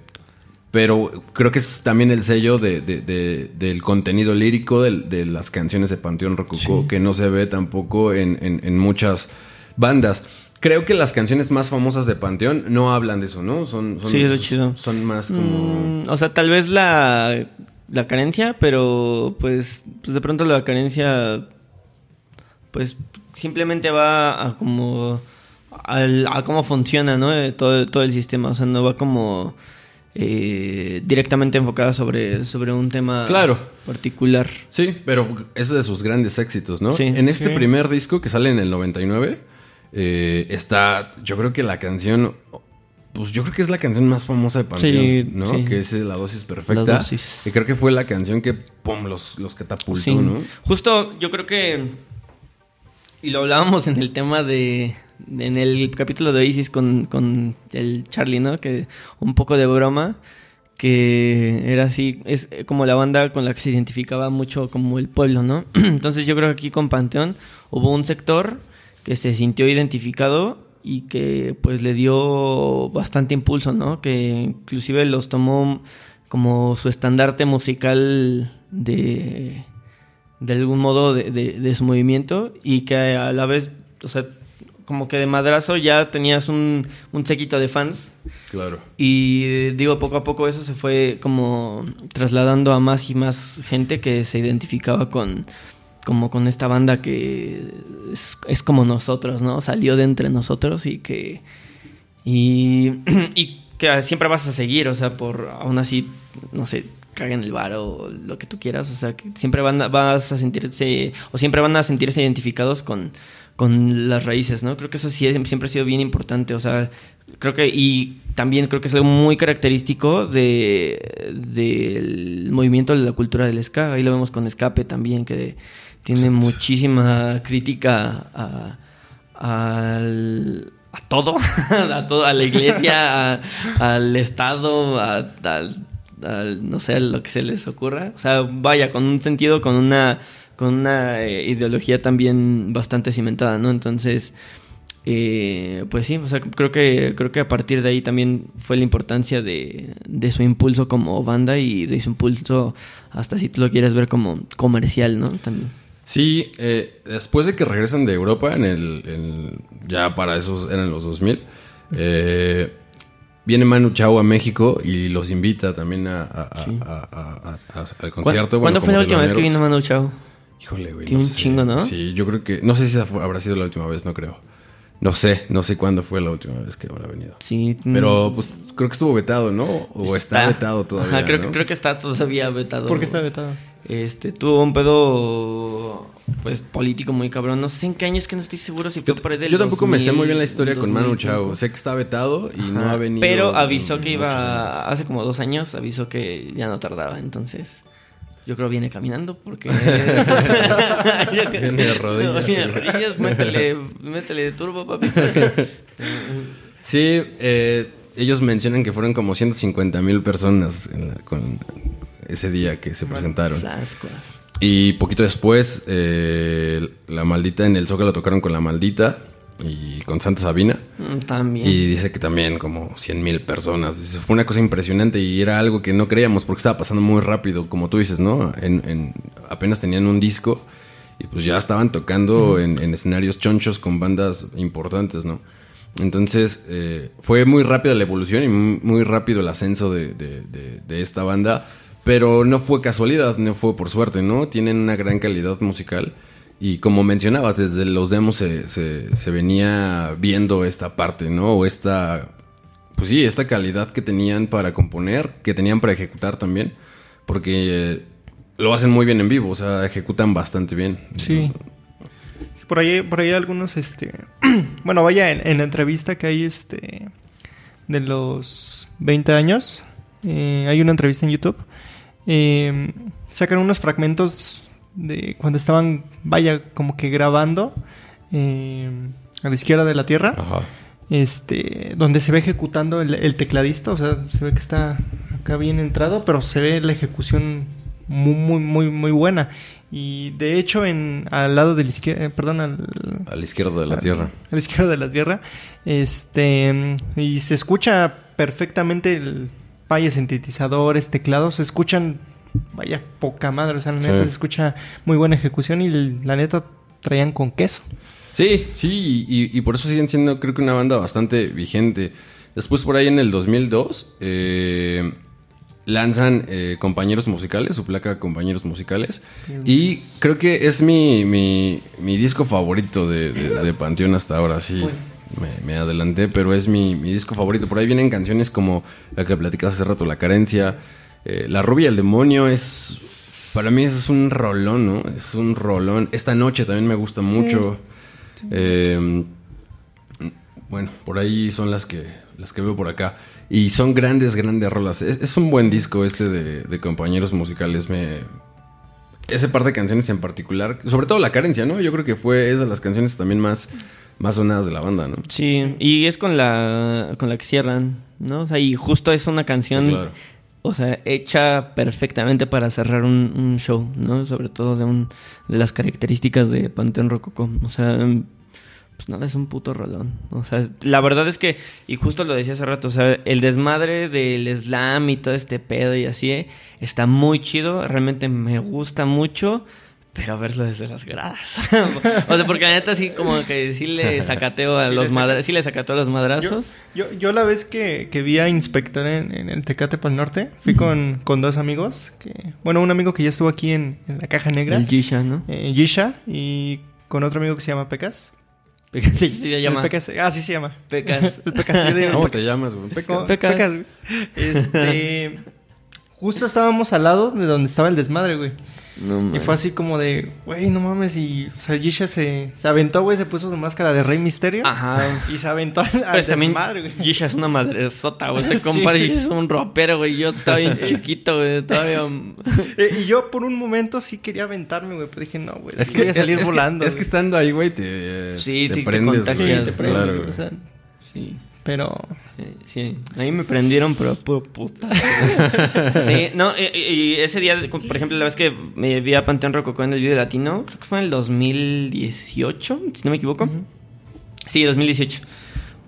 pero creo que es también el sello de, de- de- del contenido lírico de, las canciones de Panteón Rococó, Sí. que no se ve tampoco en, en- en muchas bandas. Creo que las canciones más famosas de Panteón no hablan de eso, ¿no? Son, son, Sí, es lo chido. Son más como... Mm, o sea, tal vez la, la carencia, pero pues, pues de pronto la carencia pues simplemente va a como al- a cómo funciona, ¿no? Eh, Todo, todo el sistema, o sea, no va como eh, directamente enfocada sobre, sobre un tema Claro. particular. Sí, pero es de sus grandes éxitos, ¿no? Sí. en este Sí. primer disco que sale en el 99, eh, está, yo creo que la canción, pues yo creo que es la canción más famosa de Panteón, Sí, ¿no? sí. Que es La Dosis Perfecta. La Dosis. Y creo que fue la canción que, pum, los, los catapultó, Sí. ¿no? Justo yo creo que, y lo hablábamos en el tema de, en el capítulo de Oasis con, con el Charlie, ¿no? Que un poco de broma, que era así, es como la banda con la que se identificaba mucho como el pueblo, ¿no? Entonces yo creo que aquí con Panteón hubo un sector que se sintió identificado y que pues le dio bastante impulso, ¿no? Que inclusive los tomó como su estandarte musical de de algún modo de, de- de su movimiento y que a la vez, o sea, como que de madrazo ya tenías un, un séquito de fans Claro. y digo, poco a poco eso se fue como trasladando a más y más gente que se identificaba con como con esta banda que es, es como nosotros, ¿no? Salió de entre nosotros y que y, y que siempre vas a seguir, o sea, por aún así, no sé, caguen el bar o lo que tú quieras, o sea, que siempre van a, vas a sentirse, o siempre van a sentirse identificados con, con las raíces, ¿no? Creo que eso sí es- siempre ha sido bien importante, o sea, creo que, y también creo que es algo muy característico de, del movimiento de la cultura del ska, ahí lo vemos con Escape también, que tiene muchísima crítica a, al- a todo, a todo, a la iglesia, a- al Estado, a, al- al- no sé, lo que se les ocurra. O sea, vaya, con un sentido, con una, con una eh, ideología también bastante cimentada, ¿no? Entonces, eh, pues sí, o sea, creo que, creo que a partir de ahí también fue la importancia de, de su impulso como banda y de su impulso hasta si tú lo quieres ver como comercial, ¿no? También. Sí, eh, después de que regresan de Europa, en el, en- ya para esos eran los 2000, eh, viene Manu Chao a México y los invita también a, Sí. al ¿Cuándo, concierto. ¿cuándo bueno, fue la última vez que vino Manu Chao? Híjole, güey. Tiene no un sé. chingo, ¿no? Sí, yo creo que. No sé si esa fue- habrá sido la última vez, no creo. No sé, no sé cuándo fue la última vez que habrá venido. Sí. mm, Pero pues creo que estuvo vetado, ¿no? O está, vetado todavía. Ajá, creo, ¿no? que, creo que está todavía vetado. ¿Por qué está vetado? Este, tuvo un pedo pues político muy cabrón. No sé en qué año es que no estoy seguro si fue por del Yo tampoco me sé 2000, muy bien la historia con Manu 2005. Chao. Sé que está vetado y no ha venido. Pero avisó que iba, hace como dos años, avisó que ya no tardaba. Entonces, yo creo viene caminando porque... Viene de rodillas. Viene de rodillas, métele, métele turbo, papi. Sí, eh, ellos mencionan que fueron como 150 mil personas en la- con ese día que se presentaron. Y poquito después, eh, la maldita en el Zócalo tocaron con la maldita y con Santa Sabina. Mm, También. Y dice que también como 100 mil personas. Dice, fue una cosa impresionante y era algo que no creíamos porque estaba pasando muy rápido, como tú dices, ¿no? En, en- apenas tenían un disco y pues ya estaban tocando en, en escenarios chonchos con bandas importantes, ¿no? Entonces eh, fue muy rápida la evolución y muy, muy rápido el ascenso de, de- de- de esta banda, pero no fue casualidad, no fue por suerte, ¿no? Tienen una gran calidad musical. Y como mencionabas, desde los demos se, se- venía viendo esta parte, ¿no? O esta, pues sí, esta calidad que tenían para componer, que tenían para ejecutar también, porque eh, lo hacen muy bien en vivo, o sea, ejecutan bastante bien. Sí. Por ahí, por ahí algunos, este... bueno, vaya, en, en la entrevista que hay, este... De los 20 años, eh, hay una entrevista en YouTube. eh, sacan unos fragmentos de cuando estaban, vaya, como que grabando eh, a la izquierda de la Tierra. Ajá. este donde se ve ejecutando el, el tecladista, o sea, se ve que está acá bien entrado, pero se ve la ejecución muy muy muy muy buena y de hecho en al lado de la izquierda, perdón, al, A la izquierda de la a- Tierra. a la izquierda de la tierra, este y se escucha perfectamente el vaya sintetizadores, teclados, se escuchan vaya poca madre, o sea, la Sí. neta se escucha muy buena ejecución y la neta traían con queso. Sí, sí, y, y por eso siguen siendo, creo que una banda bastante vigente. Después, por ahí en el 2002, eh, lanzan eh, Compañeros Musicales, su placa Compañeros Musicales. Y creo que es mi, mi, mi disco favorito de, de- de Panteón hasta ahora, sí. Me, me adelanté, pero es mi, mi disco favorito. Por ahí vienen canciones como la que platicabas hace rato, La Carencia. Eh, la Rubia y el Demonio es... Para mí es un rolón, ¿no? Es un rolón. Esta noche también me gusta mucho. Eh, bueno, por ahí son las que, las que veo por acá. Y son grandes, grandes rolas. Es, es un buen disco este de, de compañeros musicales. Me, ese par de canciones en particular, sobre todo La Carencia, ¿no? Yo creo que fue es de las canciones también más, más sonadas de la banda, ¿no? Sí, y es con la, con la que cierran, ¿no? O sea, y justo es una canción, Sí, claro. O sea, hecha perfectamente para cerrar un, show, ¿no? Sobre todo de, un, de las características de Panteón Rococó. O sea, pues nada, es un puto rolón. O sea, la verdad es que, y justo lo decía hace rato, o sea, el desmadre del slam y todo este pedo y así, eh, está muy chido, realmente me gusta mucho. Pero verlo desde las gradas. o sea, porque la neta sí como que sí le sacateo a Sí los madrazos. Sí le sacateo a los Yo, madrazos. yo, yo la vez que, que vi a Inspector en, en el Tecate para el Norte, fui con, con dos amigos. Que, bueno, un amigo que ya estuvo aquí en, en la Caja Negra, El Gisha, ¿no? eh, Yisha, y con otro amigo que se llama Pecas. Sí, sí, se llama. Pecas, ah, sí se llama. Pecas. El Pecas. ¿Cómo Pecas. te llamas, güey? Pecas. Pecas. Pecas, güey. Este. Justo estábamos al lado de donde estaba el desmadre, güey. No, Y fue así como de, güey, no mames. Y, o sea, Yisha se, se aventó, güey, se puso su máscara de Rey Misterio. Ajá. Y se aventó al, al Pero también desmadre, güey. Gisha es una madresota, güey. Ese Sí. compadre Gisha es un ropero, güey. Yo estaba bien chiquito, güey. Todavía... Eh, y yo por un momento sí quería aventarme, güey, pero dije, no, güey, Es que, voy a salir es que- volando. es que estando ahí, güey, te, Sí, te te- te prendes, contagias, güey. te prendes, Claro, güey, güey. o sea, Sí. Pero Sí, ahí me prendieron, pero puro puta. sí, no, y, y ese día, por ejemplo, la vez que me vi a Panteón Rococó en el video latino, creo que fue en el 2018, si no me equivoco. Sí, 2018.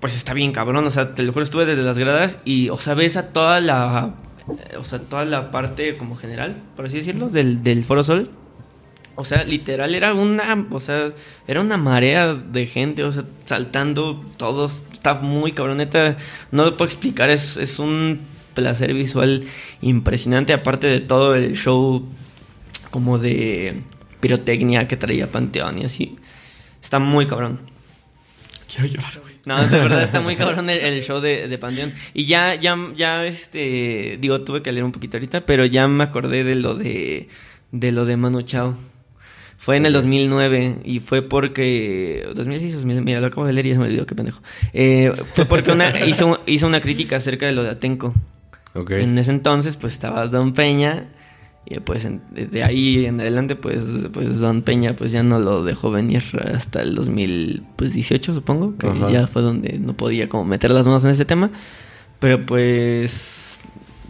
Pues está bien cabrón, o sea, te lo juro, estuve desde las gradas y, o sea, ves a toda la, eh, o sea, toda la parte como general, por así decirlo, del, del Foro Sol. O sea, literal era una, o sea, era una marea de gente, o sea, saltando todos. Está muy cabroneta, no lo puedo explicar, es, es un placer visual impresionante, aparte de todo el show como de, pirotecnia que traía Panteón y así. Está muy cabrón. Quiero llorar, güey. No, de verdad está muy cabrón el, el show de, de Panteón. Y ya, ya, ya, este, digo, tuve que leer un poquito ahorita, pero ya me acordé de lo de, de lo de Manu Chao. Fue en el 2009 y fue porque... 2006, 2000, mira, lo acabo de leer y ya se me olvidó, qué pendejo. Eh, fue porque una, hizo, hizo una crítica acerca de lo de Atenco. Ok. En ese entonces, pues estaba Don Peña. Y pues en- de ahí en adelante, pues, pues Don Peña pues ya no lo dejó venir hasta el 2018, supongo. Que Ajá. ya fue donde no podía como meter las manos en ese tema. Pero pues...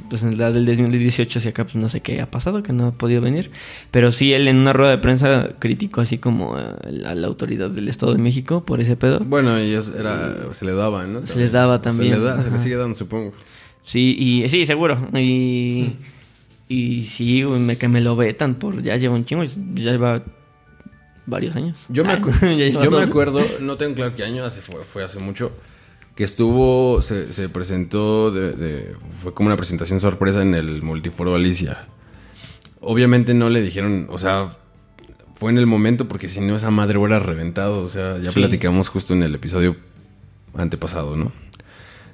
Pues en la del 2018 hacia acá, pues no sé qué ha pasado, que no ha podido venir. Pero sí, él en una rueda de prensa criticó así como a la, a la autoridad del Estado de México por ese pedo. Bueno, y es- era, se le daba, ¿no? Se le daba también, Se le, da, se le sigue dando, supongo. Sí, y sí, seguro. Y, y sí, me, que me lo vetan por ya lleva un chingo, ya lleva varios años. Yo me, Ah, acu- yo me acuerdo, no tengo claro qué año, hace, fue, fue hace mucho, que estuvo, se, se presentó, de, de- fue como una presentación sorpresa en el Multiforo Alicia. Obviamente no le dijeron, o sea, fue en el momento porque si no esa madre hubiera reventado, o sea, ya Sí. platicamos justo en el episodio antepasado, ¿no?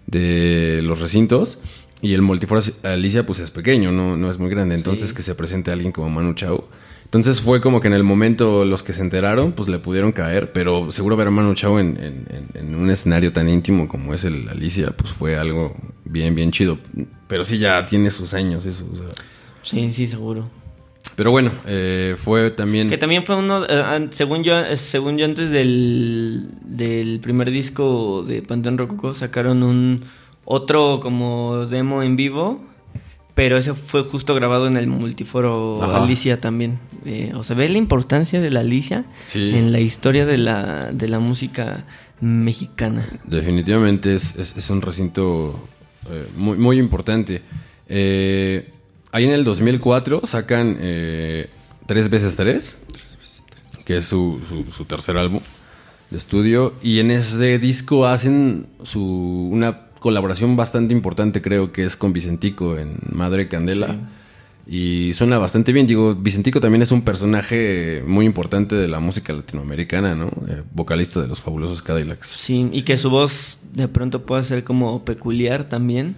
De los recintos. Y el Multiforo Alicia, pues es pequeño, no, no es muy grande. Entonces, Sí. que se presente alguien como Manu Chao. Entonces fue como que en el momento los que se enteraron, pues le pudieron caer. Pero seguro ver a Manu Chao en, en- en- en un escenario tan íntimo como es el Alicia, pues fue algo bien, bien chido. Pero sí, ya tiene sus años eso. o sea. Sí, sí, seguro. Pero bueno, eh, fue también... Que también fue uno, eh, según yo, eh, según yo antes del, del primer disco de Panteón Rococo sacaron un otro como demo en vivo, pero ese fue justo grabado en el multiforo Ajá. Alicia también. Eh, o sea, ve la importancia de la Alicia Sí. en la historia de la, de la música mexicana. Definitivamente es, es- es un recinto eh, muy, muy importante. Eh, ahí en el 2004 sacan eh, Tres veces Tres, que es su, su- su tercer álbum de estudio. Y en ese disco hacen su, una colaboración bastante importante, creo que es con Vicentico en Madre Candela. Y suena bastante bien. Digo, Vicentico también es un personaje muy importante de la música latinoamericana, ¿no? Eh, vocalista de los fabulosos Cadillacs. Sí, y que su voz de pronto pueda ser como peculiar también,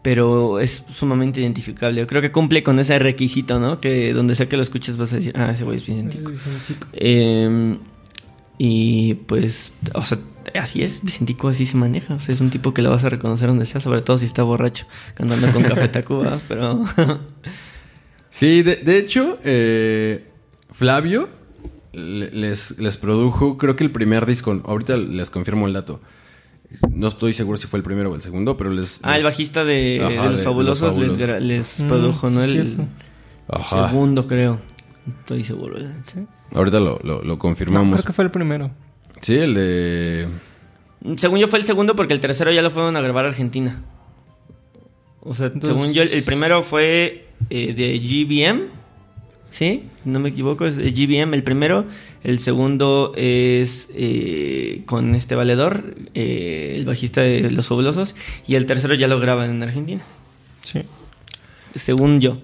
pero es sumamente identificable. Yo creo que cumple con ese requisito, ¿no? Que donde sea que lo escuches vas a decir, ah, ese güey es Vicentico. Eh, y pues, o sea, así es, Vicentico así se maneja. O sea, es un tipo que lo vas a reconocer donde sea, sobre todo si está borracho, cantando con Café Tacuba, pero... Sí, de, de hecho, eh, Flavio le- les, les produjo, creo que el primer disco, ahorita les confirmo el dato. No estoy seguro si fue el primero o el segundo, pero les... ah, el bajista de, Ajá, de de- Los de Fabulosos Los les, Fabulosos. gra- les Mm, produjo, ¿no? El. Ajá. segundo, creo. Estoy seguro. ¿verdad? Ahorita lo, lo- lo No, confirmamos. creo que fue el primero. Sí, el de... Según yo fue el segundo porque el tercero ya lo fueron a grabar a Argentina. O sea, Entonces- según yo, el, primero fue eh, de GBM. ¿Sí? No me equivoco, es de GBM el primero. El segundo es eh, con este valedor, eh, el bajista de Los Fabulosos. Y el tercero ya lo graban en Argentina. Sí. Según yo.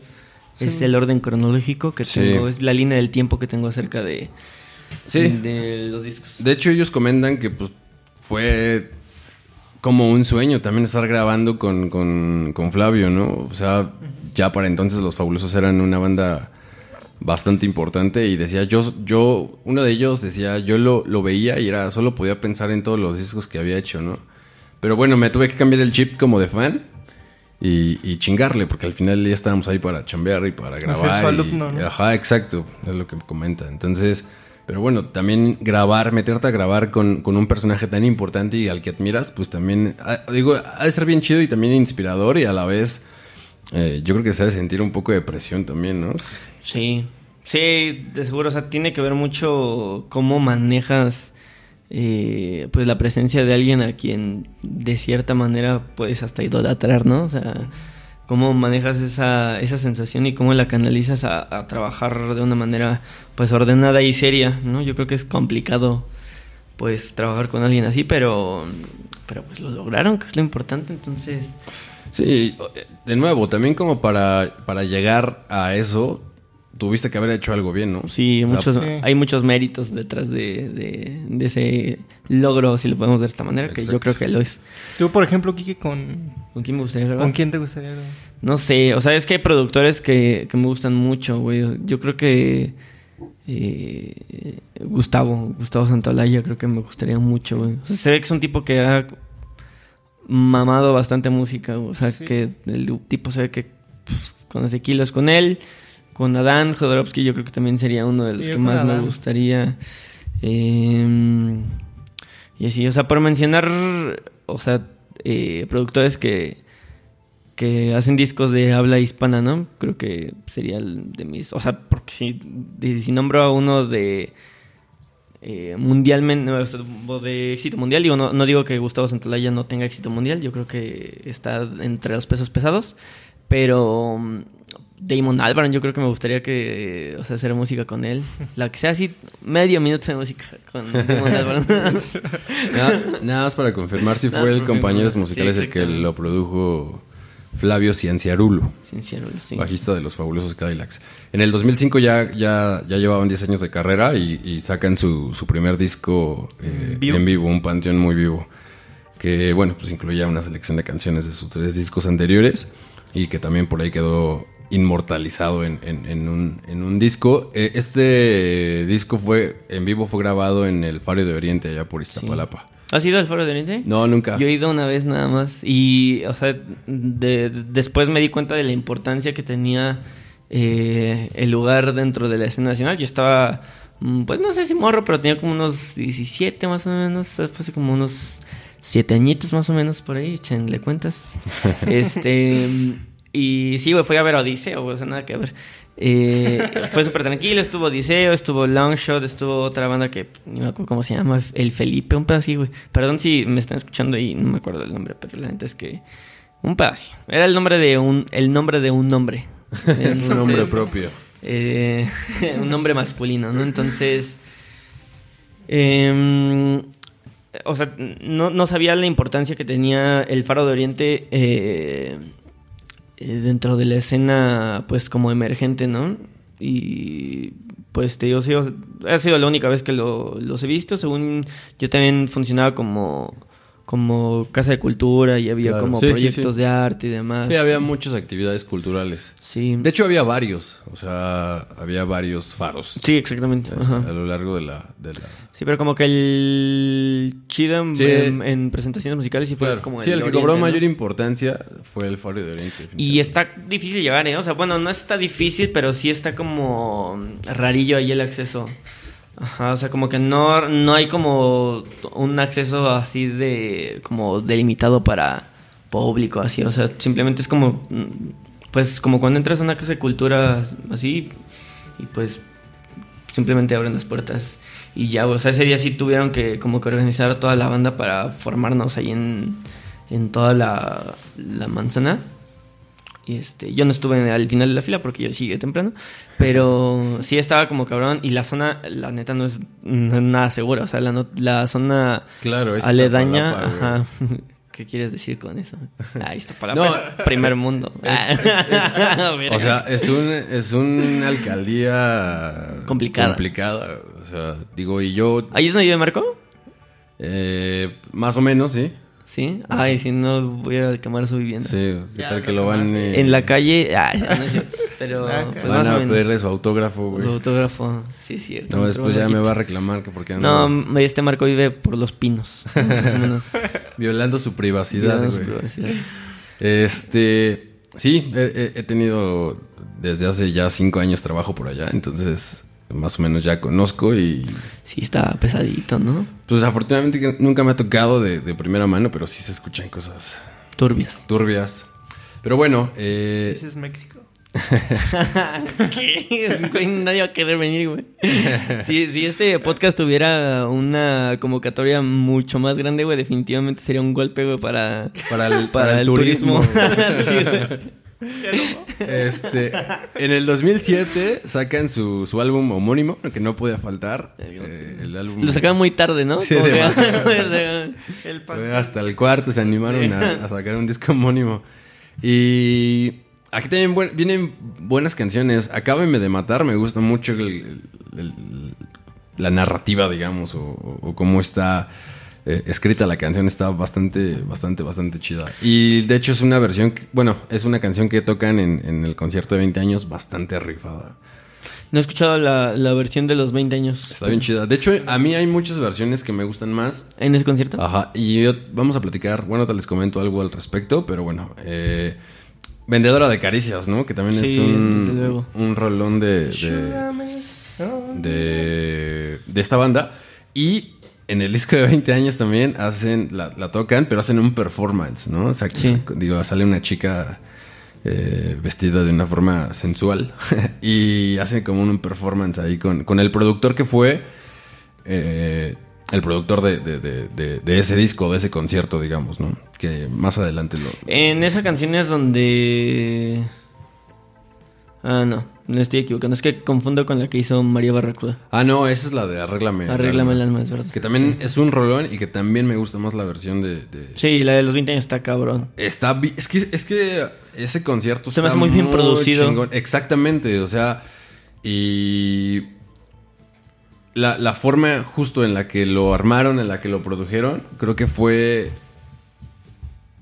Es Sí. el orden cronológico que Sí. tengo, es la línea del tiempo que tengo acerca de, Sí. de los discos. De hecho, ellos comentan que pues fue como un sueño también estar grabando con, con- con Flavio, ¿no? O sea, ya para entonces los Fabulosos eran una banda bastante importante y decía, yo, yo, uno de ellos decía, yo lo, lo veía y era, solo podía pensar en todos los discos que había hecho, ¿no? Pero bueno, me tuve que cambiar el chip como de fan y, y chingarle, porque al final ya estábamos ahí para chambear y para grabar. su y- alumno, ¿no? Ajá, exacto, es lo que comenta. Entonces, pero bueno, también grabar, meterte a grabar con, con un personaje tan importante y al que admiras, pues también, ah, digo, ha de ser bien chido y también inspirador y a la vez, eh, yo creo que se ha de sentir un poco de presión también, ¿no? Sí, sí, de seguro, o sea, tiene que ver mucho cómo manejas eh, pues la presencia de alguien a quien de cierta manera puedes hasta idolatrar, ¿no? O sea, cómo manejas esa, esa sensación y cómo la canalizas a, a trabajar de una manera pues ordenada y seria, ¿no? Yo creo que es complicado pues trabajar con alguien así, pero pero pues lo lograron, que es lo importante, entonces Sí, de nuevo, también como para, para llegar a eso, tuviste que haber hecho algo bien, ¿no? Sí, O sea, muchos, sí. hay muchos méritos detrás de, de- de ese logro, si lo podemos ver de esta manera, que yo creo que lo es. Tú, por ejemplo, Kike, ¿con, ¿Con quién me gustaría grabar? ¿con quién te gustaría grabar? No sé, o sea, es que hay productores que, que me gustan mucho, güey. Yo creo que eh, Gustavo, Gustavo Santaolalla, creo que me gustaría mucho, güey. O sea, se ve que es un tipo que ha mamado bastante música, güey. o sea, Sí. que el tipo se ve que pff, con ese kilos con él, con Adán Jodorowsky, yo creo que también sería uno de los Sí, que más me gustaría. Eh, y así, o sea, por mencionar, o sea, eh, productores que, que hacen discos de habla hispana, ¿no? Creo que sería el de mis... O sea, porque si, de- si nombro a uno de... eh, mundialmente, o sea, o de éxito mundial, digo, no, no digo que Gustavo Santaolalla no tenga éxito mundial, yo creo que está entre los pesos pesados, pero Damon Albarn, yo creo que me gustaría que, o sea, hacer música con él, la que sea así, medio minuto de música con Damon Albarn. Nada, nada más para confirmar si Nada fue el confirmar. musicales Sí, el que lo produjo Flavio Cienciarulo, Sincero, sí. bajista de los fabulosos Cadillacs. En el 2005 ya, ya, ya llevaban 10 años de carrera y, y sacan su, su primer disco eh, ¿Vivo? en vivo, un panteón muy vivo. Que bueno, pues incluía una selección de canciones de sus tres discos anteriores y que también por ahí quedó inmortalizado en, en- en un, en un disco. Eh, este disco fue en vivo, fue grabado en el Faro de Oriente, allá por Iztapalapa. ¿Has ido al Foro de Oriente? No, nunca. Yo he ido una vez nada más y, o sea, de- después me di cuenta de la importancia que tenía eh, el lugar dentro de la escena nacional. Yo estaba, mm, pues no sé si morro, pero tenía como unos 17 más o menos, fue hace como unos 7 añitos más o menos por ahí, échenle cuentas. este, y sí, güey, fui a ver Odiseo, güey, o sea, nada que ver. Eh, fue súper tranquilo, estuvo Odiseo, estuvo Longshot, estuvo otra banda que ni me acuerdo cómo se llama, El Felipe, un pedacito, güey. Perdón si me están escuchando y no me acuerdo el nombre, pero la neta es que un pedacito. Era el nombre de un el nombre de un nombre. un nombre propio. eh, un nombre masculino, ¿no? Entonces, em, o sea, no, no sabía la importancia que tenía el Faro de Oriente eh, dentro de la escena, pues, como emergente, ¿no? Y, pues, te digo, sí, ha sido la única vez que lo- los he visto. Según yo también funcionaba como, como casa de cultura y había Claro. como Sí, proyectos sí. de arte y demás. Sí, había muchas actividades culturales. Sí. De hecho, había varios. O sea, había varios faros Sí, exactamente. Ajá. a lo largo de la... de la- Sí, pero como que el chido en, presentaciones musicales sí fue Claro. como sí, el, que Oriente, cobró ¿no? mayor importancia fue el Faro de Oriente. Y está difícil llegar, ¿eh? O sea, bueno, no está difícil, pero sí está como rarillo ahí el acceso. Ajá, o sea, como que no, no hay como un acceso así de... como delimitado para público, así. O sea, simplemente es como... mm, pues como cuando entras a una casa de cultura así y pues simplemente abren las puertas y ya, o sea, ese día sí tuvieron que como que organizar toda la banda para formarnos ahí en, en toda la, la manzana. Y este, yo no estuve al final de la fila porque yo llegué temprano, pero sí estaba como cabrón y la zona, la neta, no es, no es nada segura, o sea, la, no- la zona Claro, es aledaña, ajá. ¿Qué quieres decir con eso? Ah, esto para No, primer mundo. O sea, es un es una alcaldía Complicada. complicada. O sea, digo, y yo ¿ahí es donde vive Marco? eh, más o menos, sí. Sí. Ay, si no voy a quemar su vivienda. Sí, qué Ya, tal que lo van eh, En la calle, ay, no es cierto, pero pues, van más o a menos. pedirle su autógrafo, güey. Su autógrafo, sí es cierto. No, después ya me va a reclamar que porque No, ando este Marco vive por los pinos. Más o menos. violando su privacidad, Cuidando su güey. privacidad. Este, sí, he, he- he tenido desde hace ya cinco años trabajo por allá, entonces más o menos ya conozco y Sí, está pesadito, ¿no? pues afortunadamente que nunca me ha tocado de, de primera mano, pero sí se escuchan cosas Turbias. turbias. Pero bueno, eh, ¿Ese es México? ¿Qué? Nadie va a querer venir, güey. Si, si este podcast tuviera una convocatoria mucho más grande, güey, definitivamente sería un golpe, güey, para, para el, para el turismo. güey. Este, en el 2007 sacan su, su álbum homónimo, que no podía faltar. eh, el álbum Lo sacaban muy tarde, ¿no? Sí, que-. El Hasta el cuarto se animaron a, a sacar un disco homónimo. Y aquí también buen- vienen buenas canciones. Acábeme de matar, me gusta mucho el- el- el- la narrativa, digamos, o cómo está eh, escrita la canción. Está bastante, bastante, bastante chida. Y de hecho es una versión, que- bueno, es una canción que tocan en, en el concierto de 20 años bastante rifada. No he escuchado la, la versión de los 20 años. Está bien chida. De hecho, a mí hay muchas versiones que me gustan más. ¿En ese concierto? Ajá, y yo- vamos a platicar, bueno, te les comento algo al respecto, pero bueno, eh, Vendedora de Caricias, ¿no? Que también es Sí, un, desde luego. un rolón de, de, de, de esta banda. Y en el disco de 20 años también hacen, la, la tocan, pero hacen un performance, ¿no? O sea, que Sí. digo, sale una chica eh, vestida de una forma sensual y hacen como un performance ahí con, con el productor que fue eh, el productor de, de- de- de- de ese disco, de ese concierto, digamos, ¿no? Que más adelante lo... En esa canción es donde... Ah, no, no estoy equivocando. Es que confundo con la que hizo María Barracuda. Ah, no, esa es la de Arréglame. Arréglame el alma, es verdad. Que también es un rolón y que también me gusta más la versión de... de- Sí, la de los 20 años está cabrón. Está es que es que ese concierto Se me hace muy bien producido. chingón. Exactamente, o sea, y la, la forma justo en la que lo armaron, en la que lo produjeron, creo que fue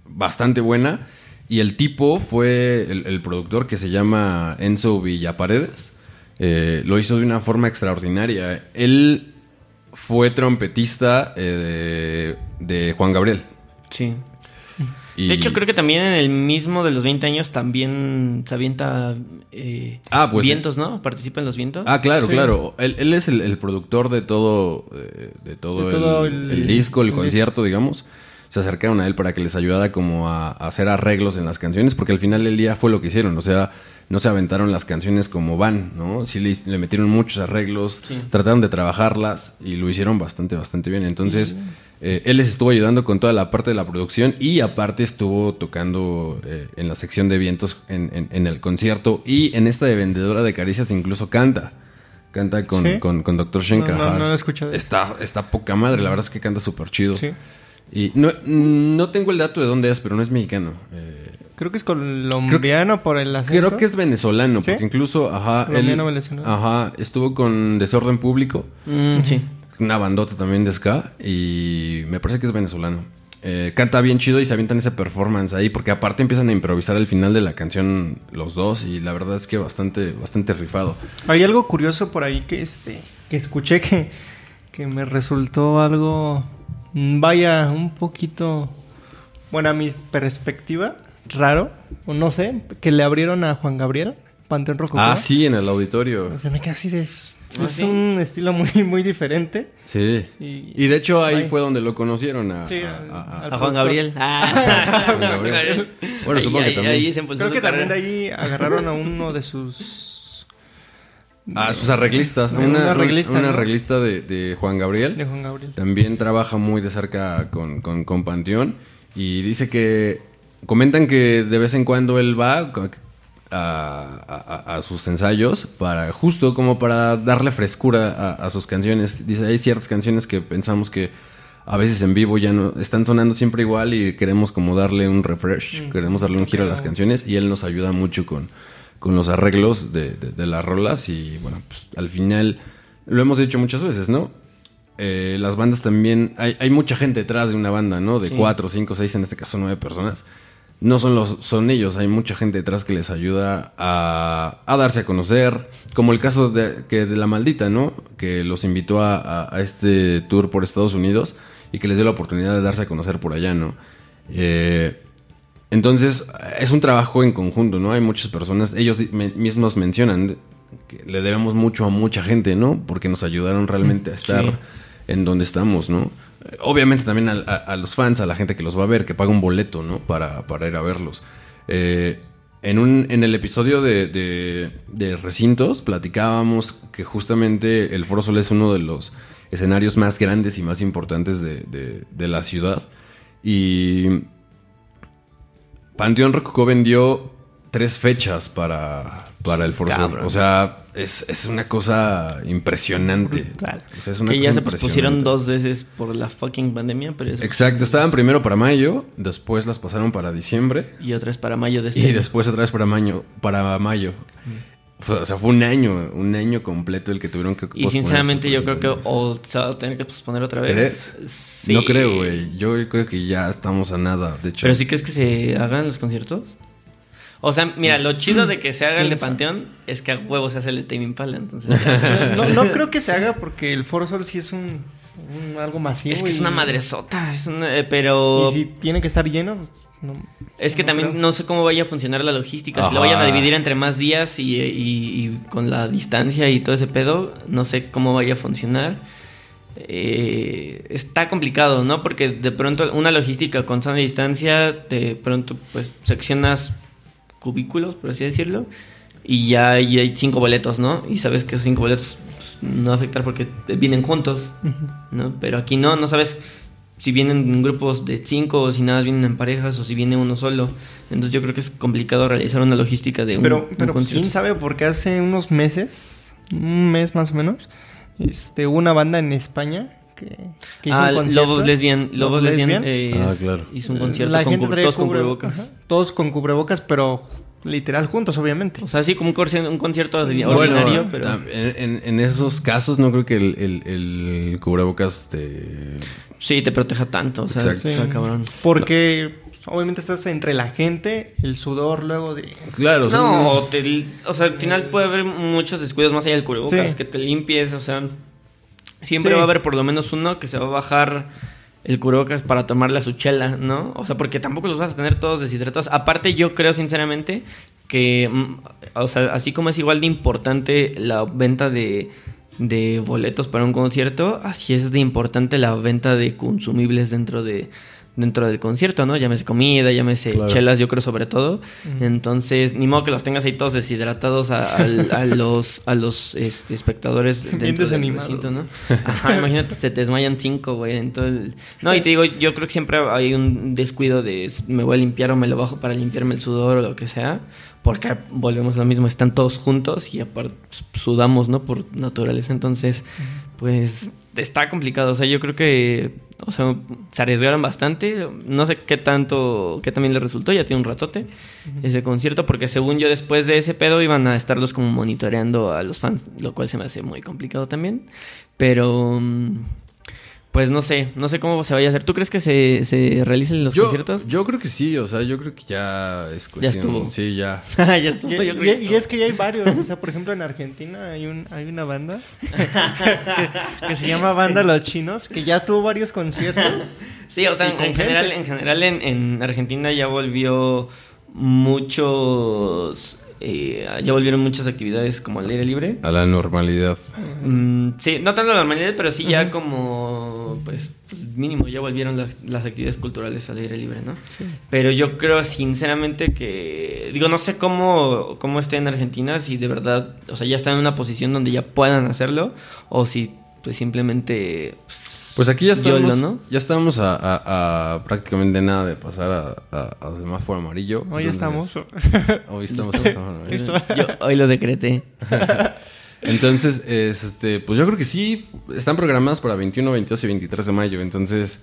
bastante buena. Y el tipo fue el, el productor que se llama Enzo Villaparedes. Eh, lo hizo de una forma extraordinaria. Él fue trompetista eh, de, de Juan Gabriel. Sí. Y- De hecho, creo que también en el mismo de los 20 años también se avienta eh, Ah, pues, vientos, ¿no? Participa en los vientos. Ah, claro, Sí. claro. Él, él es el, el productor de todo, eh, de todo, De todo el, el- el disco, el, el concierto, digamos. Se acercaron a él para que les ayudara como a, a hacer arreglos en las canciones, porque al final del día fue lo que hicieron. O sea, no se aventaron las canciones como van, ¿no? Sí le, le metieron muchos arreglos, Sí. trataron de trabajarlas y lo hicieron bastante, bastante bien. Entonces, eh, él les estuvo ayudando con toda la parte de la producción y aparte estuvo tocando eh, en la sección de vientos en, en- en el concierto y en esta de Vendedora de Caricias incluso canta. Canta con, ¿Sí? con, con Dr. Shenka. No, no, ajá. no lo he escuchado. Está, está poca madre, la verdad es que canta súper chido. Sí. Y no, mm, no tengo el dato de dónde es, pero no es mexicano. Eh, Creo que es colombiano por el acento. creo que es venezolano, ¿Sí? porque incluso, ajá, Colombiano, él, venezolano. ajá, estuvo con Desorden Público, Mm, sí. una bandota también de ska, y me parece que es venezolano. Eh, canta bien chido y se avientan ese performance ahí, porque aparte empiezan a improvisar al final de la canción los dos, y la verdad es que bastante, bastante rifado. Hay algo curioso por ahí que este que escuché que, que me resultó algo vaya un poquito bueno a mi perspectiva raro o no sé que le abrieron a Juan Gabriel Panteón Rococó. Ah, sí, en el auditorio. O sea, me quedé así de es ¿Ah, sí? un estilo muy muy diferente. Sí. Y- Y, de hecho ahí fue donde lo conocieron a, Sí, a- al- a- a- al- A Juan. Gabriel. Ah. Juan Gabriel. Bueno, Ahí- supongo que también. ahí se impulsó Creo que también de ahí agarraron a uno de sus A sus arreglistas. Un Una, arreglista, una ¿no? arreglista de, de Juan Gabriel. de Juan Gabriel. También trabaja muy de cerca con, con, con Panteón. Y dice que. Comentan que de vez en cuando él va a, a- a sus ensayos para. Justo como para darle frescura a, a sus canciones. Dice: hay ciertas canciones que pensamos que. A veces en vivo ya no están sonando siempre igual y queremos como darle un refresh, Mm, queremos darle un giro a las canciones y él nos ayuda mucho con, con los arreglos de, de- de las rolas y bueno, pues al final lo hemos dicho muchas veces, ¿no? Eh, las bandas también, hay, hay mucha gente detrás de una banda, ¿no? De Sí. cuatro, cinco, seis, en este caso nueve personas. No son, los, son ellos, hay mucha gente detrás que les ayuda a, a darse a conocer, como el caso de, que de La Maldita, ¿no? Que los invitó a, a- a este tour por Estados Unidos y que les dio la oportunidad de darse a conocer por allá, ¿no? Eh, entonces, es un trabajo en conjunto, ¿no? Hay muchas personas, ellos mismos mencionan que le debemos mucho a mucha gente, ¿no? Porque nos ayudaron realmente a estar Sí. en donde estamos, ¿no? Obviamente también a, a- a los fans, a la gente que los va a ver, que paga un boleto, ¿no? Para, para ir a verlos. Eh, en, un, en el episodio de, de- de Recintos platicábamos que justamente el Foro Sol es uno de los escenarios más grandes y más importantes de- de la ciudad. Y Panteón Rococó vendió tres fechas para, para el. Cabrón. O sea, es, es una cosa impresionante. Brutal. O sea, es una Que ya se impresionante. dos veces por la fucking pandemia, pero eso- Exacto, estaban primero para mayo, después las pasaron para diciembre Y otra es para mayo de este y año. después otra vez para mayo. Para mayo. Fue- o sea, fue un año, un año completo el que tuvieron que Y sinceramente yo creo que presentaciones. o se va a tener que posponer otra vez. ¿Crees? Sí. No creo, güey. Yo creo que ya estamos a nada. De hecho, Pero sí crees que se hagan los conciertos. O sea, mira, lo chido de que se haga el de. Panteón es que a huevo se hace el de Tame Impala, entonces ya. No, no creo que se haga porque el Foro Sol sí es un, un algo masivo. es que es una madresota, es una- eh, pero Y si tiene que estar lleno, no- es que no también creo. no sé cómo vaya a funcionar la logística, si lo Ajá. vayan a dividir entre más días y, y- y con la distancia y todo ese pedo, no sé cómo vaya a funcionar. Eh, está complicado, ¿no? Porque de pronto una logística con sana distancia, de pronto pues seccionas cubículos, por así decirlo, y ya hay, hay cinco boletos, ¿no? Y sabes que esos cinco boletos pues, no va a afectar porque vienen juntos, ¿no? Pero aquí no, no sabes si vienen en grupos de cinco o si nada más vienen en parejas o si viene uno solo. Entonces yo creo que es complicado realizar una logística de un, Pero, un pero pues, quién sabe, porque hace unos meses, un mes más o menos, este, hubo una banda en España que, que hizo Ah, un concierto. Lobos Lesbian, Lobos Lobos Lesbian, Lesbian. eh, Ah, claro. hizo un concierto La con, gente todos con cubre- cubrebocas. ajá, todos con cubrebocas, pero literal juntos, obviamente. O sea, sí, como un, un concierto de- Bueno, ordinario, pero... en, en- en esos casos no creo que el, el- el cubrebocas te... Sí, te proteja tanto, o sea, Exacto. está Sí. cabrón. Porque obviamente estás entre la gente, el sudor luego de... Claro, o sea, No, o, es- te- o sea, al final puede haber muchos descuidos más allá del cubrebocas, Sí. que te limpies, o sea, siempre Sí. va a haber por lo menos uno que se va a bajar el cubrebocas para tomarle a su chela, ¿no? O sea, porque tampoco los vas a tener todos deshidratados. Aparte, yo creo sinceramente que, mm, o sea, así como es igual de importante la venta de, de boletos para un concierto, así es de importante la venta de consumibles dentro de dentro del concierto, ¿no? Llámese comida, llámese Claro. chelas, yo creo sobre todo. Entonces, ni modo que los tengas ahí todos deshidratados a, los a los este, espectadores Bien dentro del desanimados. recinto, ¿no? Ajá, imagínate, se te desmayan cinco, güey. en todo el- No, y te digo, yo creo que siempre hay un descuido de me voy a limpiar o me lo bajo para limpiarme el sudor o lo que sea. Porque volvemos a lo mismo, están todos juntos y aparte sudamos, ¿no? Por naturaleza. Entonces, pues está complicado. O sea, yo creo que, o sea, se arriesgaron bastante. No sé qué tanto, qué también les resultó. Ya tiene un ratote ese concierto. Porque según yo, después de ese pedo iban a estarlos como monitoreando a los fans. Lo cual se me hace muy complicado también. Pero, mm, pues no sé. No sé cómo se vaya a hacer. ¿Tú crees que se, se realicen los yo, conciertos? yo creo que sí, o sea, yo creo que ya es cuestión... estuvo. Sí, ya. ya estuvo. Y, yo creo y- que ya y estuvo. es que ya hay varios, o sea, por ejemplo en Argentina hay un hay una banda que, que se llama Banda Los Chinos, que ya tuvo varios conciertos. Sí, o sea, en, general, en general en, en Argentina ya volvió muchos, eh, ya volvieron muchas actividades como al aire libre. A la normalidad. Mm, sí, no tanto la normalidad, pero sí ya como, pues, pues, mínimo ya volvieron las, las actividades culturales al aire libre, ¿no? Pero yo creo sinceramente que, digo, no sé cómo, cómo esté en Argentina, si de verdad, o sea, ya están en una posición donde ya puedan hacerlo, o si pues simplemente... Pues aquí ya estamos, YOLO, ¿no? ya estamos a, a- a prácticamente nada de pasar a, a- a semáforo amarillo. Hoy estamos. Hoy estamos semáforo amarillo. Yo hoy lo decreté. Entonces, este, pues yo creo que sí, están programadas para 21, 22 y 23 de mayo. Entonces,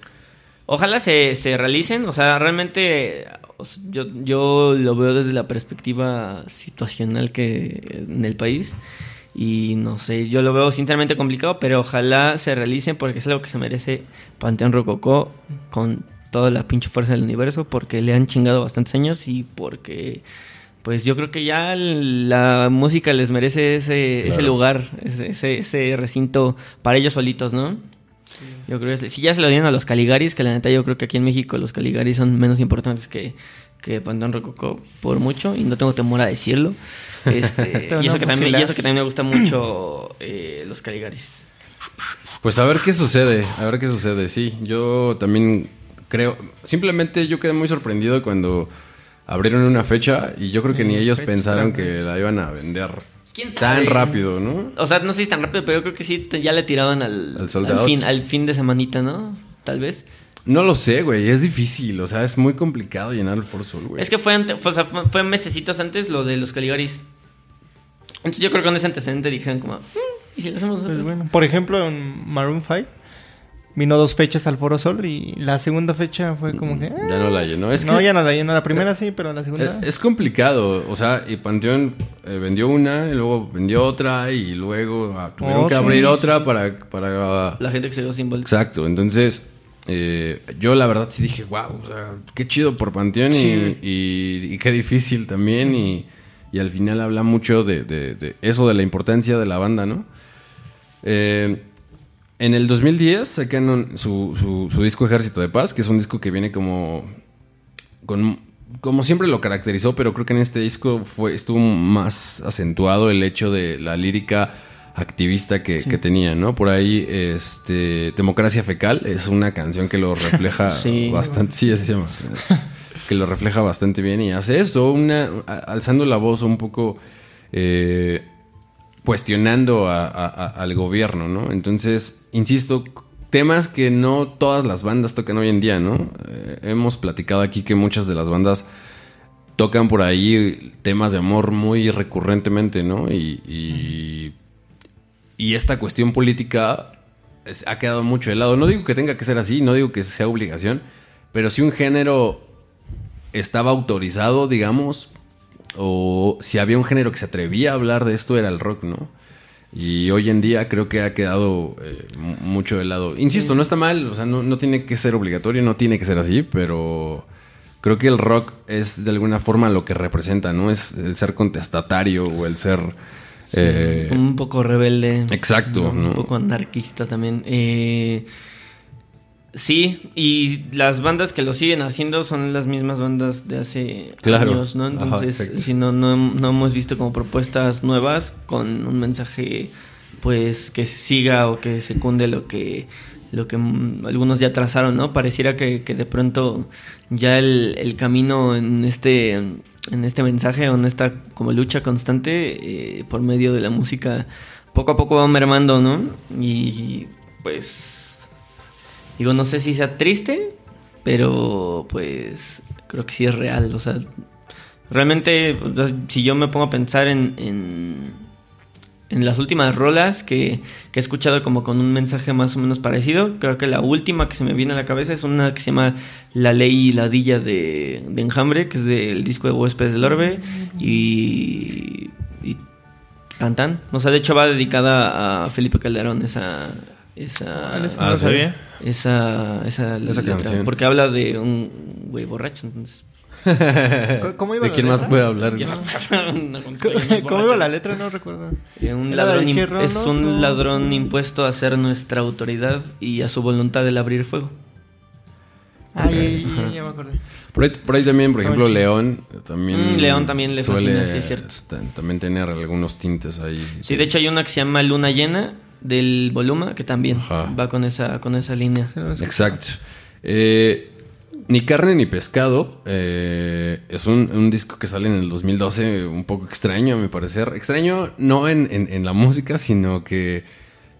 Ojalá se, se realicen, o sea, realmente o sea, yo, yo lo veo desde la perspectiva situacional que en el país y no sé, yo lo veo sinceramente complicado, pero ojalá se realicen porque es algo que se merece Panteón Rococó con toda la pinche fuerza del universo porque le han chingado bastantes años y porque pues yo creo que ya la música les merece ese, ese lugar, ese, ese, ese recinto para ellos solitos, ¿no? Yo creo que si ya se lo dieron a los Caligaris, que la neta yo creo que aquí en México los Caligaris son menos importantes que, que Panteón Rococó por mucho, y no tengo temor a decirlo. Este, y, eso que también, y eso que también me gusta mucho eh, los Caligaris. pues a ver qué sucede, a ver qué sucede. Sí, yo también creo, simplemente yo quedé muy sorprendido cuando abrieron una fecha y yo creo que ni ellos fecha, pensaron que la iban a vender ¿Quién tan rápido, ¿no? O sea, no sé si tan rápido, pero yo creo que sí ya le tiraban al, Al al fin, al fin de semanita, ¿no? Tal vez. No lo sé, güey. Es difícil. O sea, es muy complicado llenar el Foro Sol, güey. Es que fue, ante- fue, o sea, fue- mesecitos antes lo de los Caligaris. Entonces yo creo que con ese antecedente dijeron como, "Mm, ¿y si lo hacemos Pues bueno, por ejemplo, en Maroon 5 vino dos fechas al Foro Sol y la segunda fecha fue como que... Ya no la llenó. Es no, que- ya no la llenó. La primera sí, pero la Eh, segunda... Es complicado, o sea, y Panteón eh, vendió una, y luego vendió otra, y luego ah, tuvieron Oh, que sí, abrir sí, otra para... para... La gente que se quedó sin. Exacto, entonces eh, yo la verdad sí dije, wow, o sea, qué chido por Panteón y- Sí. y, y qué difícil también, y, y al final habla mucho de, de- de eso, de la importancia de la banda, ¿no? Eh, en el 2010 sacan un- su, su- su disco Ejército de Paz, que es un disco que viene como. Con, como siempre lo caracterizó, pero creo que en este disco fue, estuvo más acentuado el hecho de la lírica activista que, que tenía, ¿no? Por ahí, este. Democracia Fecal es una canción que lo refleja Sí. bastante. Sí, así se llama. que lo refleja bastante bien y hace eso, una, alzando la voz un poco. eh, cuestionando a- a- a- al gobierno, ¿no? Entonces, insisto, temas que no todas las bandas tocan hoy en día, ¿no? Eh, hemos platicado aquí que muchas de las bandas tocan por ahí temas de amor muy recurrentemente, ¿no? Y, y, y esta cuestión política es- ha quedado mucho de lado. No digo que tenga que ser así, no digo que sea obligación, pero si un género estaba autorizado, digamos, o si había un género que se atrevía a hablar de esto era el rock, ¿no? Y hoy en día creo que ha quedado eh, mu- mucho de lado. Insisto, no está mal, o sea, no, no tiene que ser obligatorio, no tiene que ser así, pero creo que el rock es de alguna forma lo que representa, ¿no? Es el ser contestatario o el ser... eh, Como un poco rebelde. Exacto, Un ¿no? poco anarquista también. Eh, sí, y las bandas que lo siguen haciendo son las mismas bandas de hace Claro. años, ¿no? Entonces, si no, no, no hemos visto como propuestas nuevas con un mensaje, pues, que siga o que secunde lo que lo que algunos ya trazaron, ¿no? Pareciera que, que de pronto ya el, el camino en este en este mensaje o en esta como lucha constante eh, por medio de la música poco a poco va mermando, ¿no? Y pues digo, no sé si sea triste, pero pues creo que sí es real, o sea, realmente sea, si yo me pongo a pensar en, en, en las últimas rolas que, que he escuchado como con un mensaje más o menos parecido, creo que la última que se me viene a la cabeza es una que se llama La Ley y Ladilla de, de Enjambre, que es del disco de Huéspedes del Orbe, y, y tan tan. O sea, de hecho va dedicada a Felipe Calderón esa... esa Ah, eso Ah, esa, esa, Esa letra, canción. porque habla de un güey borracho, entonces... ¿Cómo- ¿Cómo iba ¿De la quién más letra? puede hablar? ¿Cómo iba la letra? No recuerdo. Eh, un ladrón es un ladrón impuesto a ser nuestra autoridad y a su voluntad el abrir fuego. Ah, ya, ya, ya me acordé. Por ahí, por ahí también, por ejemplo. León también... Mm, León también le suele fascina, sí, es cierto. ta- También tener algunos tintes ahí. Sí, de hecho hay una que se llama Luna Llena del Voluma que también Ajá. va con esa con esa línea. Sí, no. Exacto. Eh, ni carne ni pescado eh, es un, un disco que sale en el 2012, un poco extraño a mi parecer. Extraño no en, en- en la música, sino que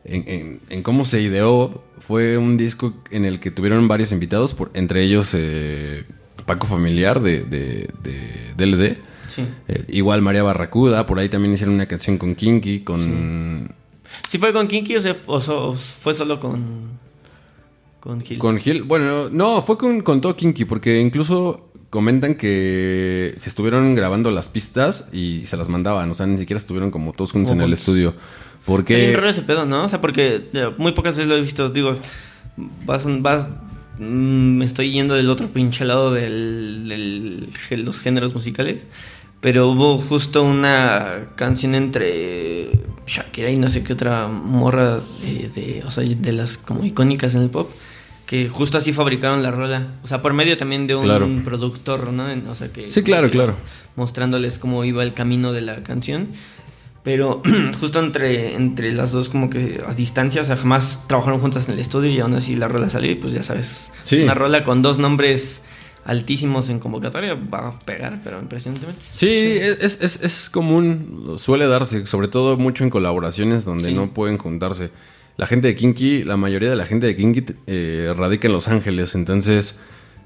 en, en- cómo se ideó. Fue un disco en el que tuvieron varios invitados, por, entre ellos eh, Paco Familiar de, de, de DLD. Sí. Eh, igual María Barracuda, por ahí también hicieron una canción con Kinky, con... ¿Sí fue con Kinky o, se- o so- o fue solo con con Gil? Con Gil, bueno, no, fue con, con todo Kinky, porque incluso comentan que se estuvieron grabando las pistas y se las mandaban, o sea, ni siquiera estuvieron como todos juntos en el estudio. Porque... raro ese pedo, ¿no? O sea, porque eh, muy pocas veces lo he visto. Digo, vas, vas, mm, me estoy yendo del otro pinche lado de los géneros musicales. Pero hubo justo una canción entre Shakira y no sé qué otra morra de, de- o sea, de las como icónicas en el pop. Que justo así fabricaron la rola. O sea, por medio también de un Claro. productor, ¿no? O sea, que... Sí, claro, que- claro. Mostrándoles cómo iba el camino de la canción. Pero justo entre, entre las dos como que a distancia, o sea, jamás trabajaron juntas en el estudio y aún así la rola salió y pues ya sabes, Sí. una rola con dos nombres altísimos en convocatoria va a pegar, pero impresionantemente. Sí, es, es, es común, suele darse, sobre todo mucho en colaboraciones donde Sí. no pueden juntarse. La gente de Kinky, la mayoría de la gente de Kinky eh, radica en Los Ángeles, entonces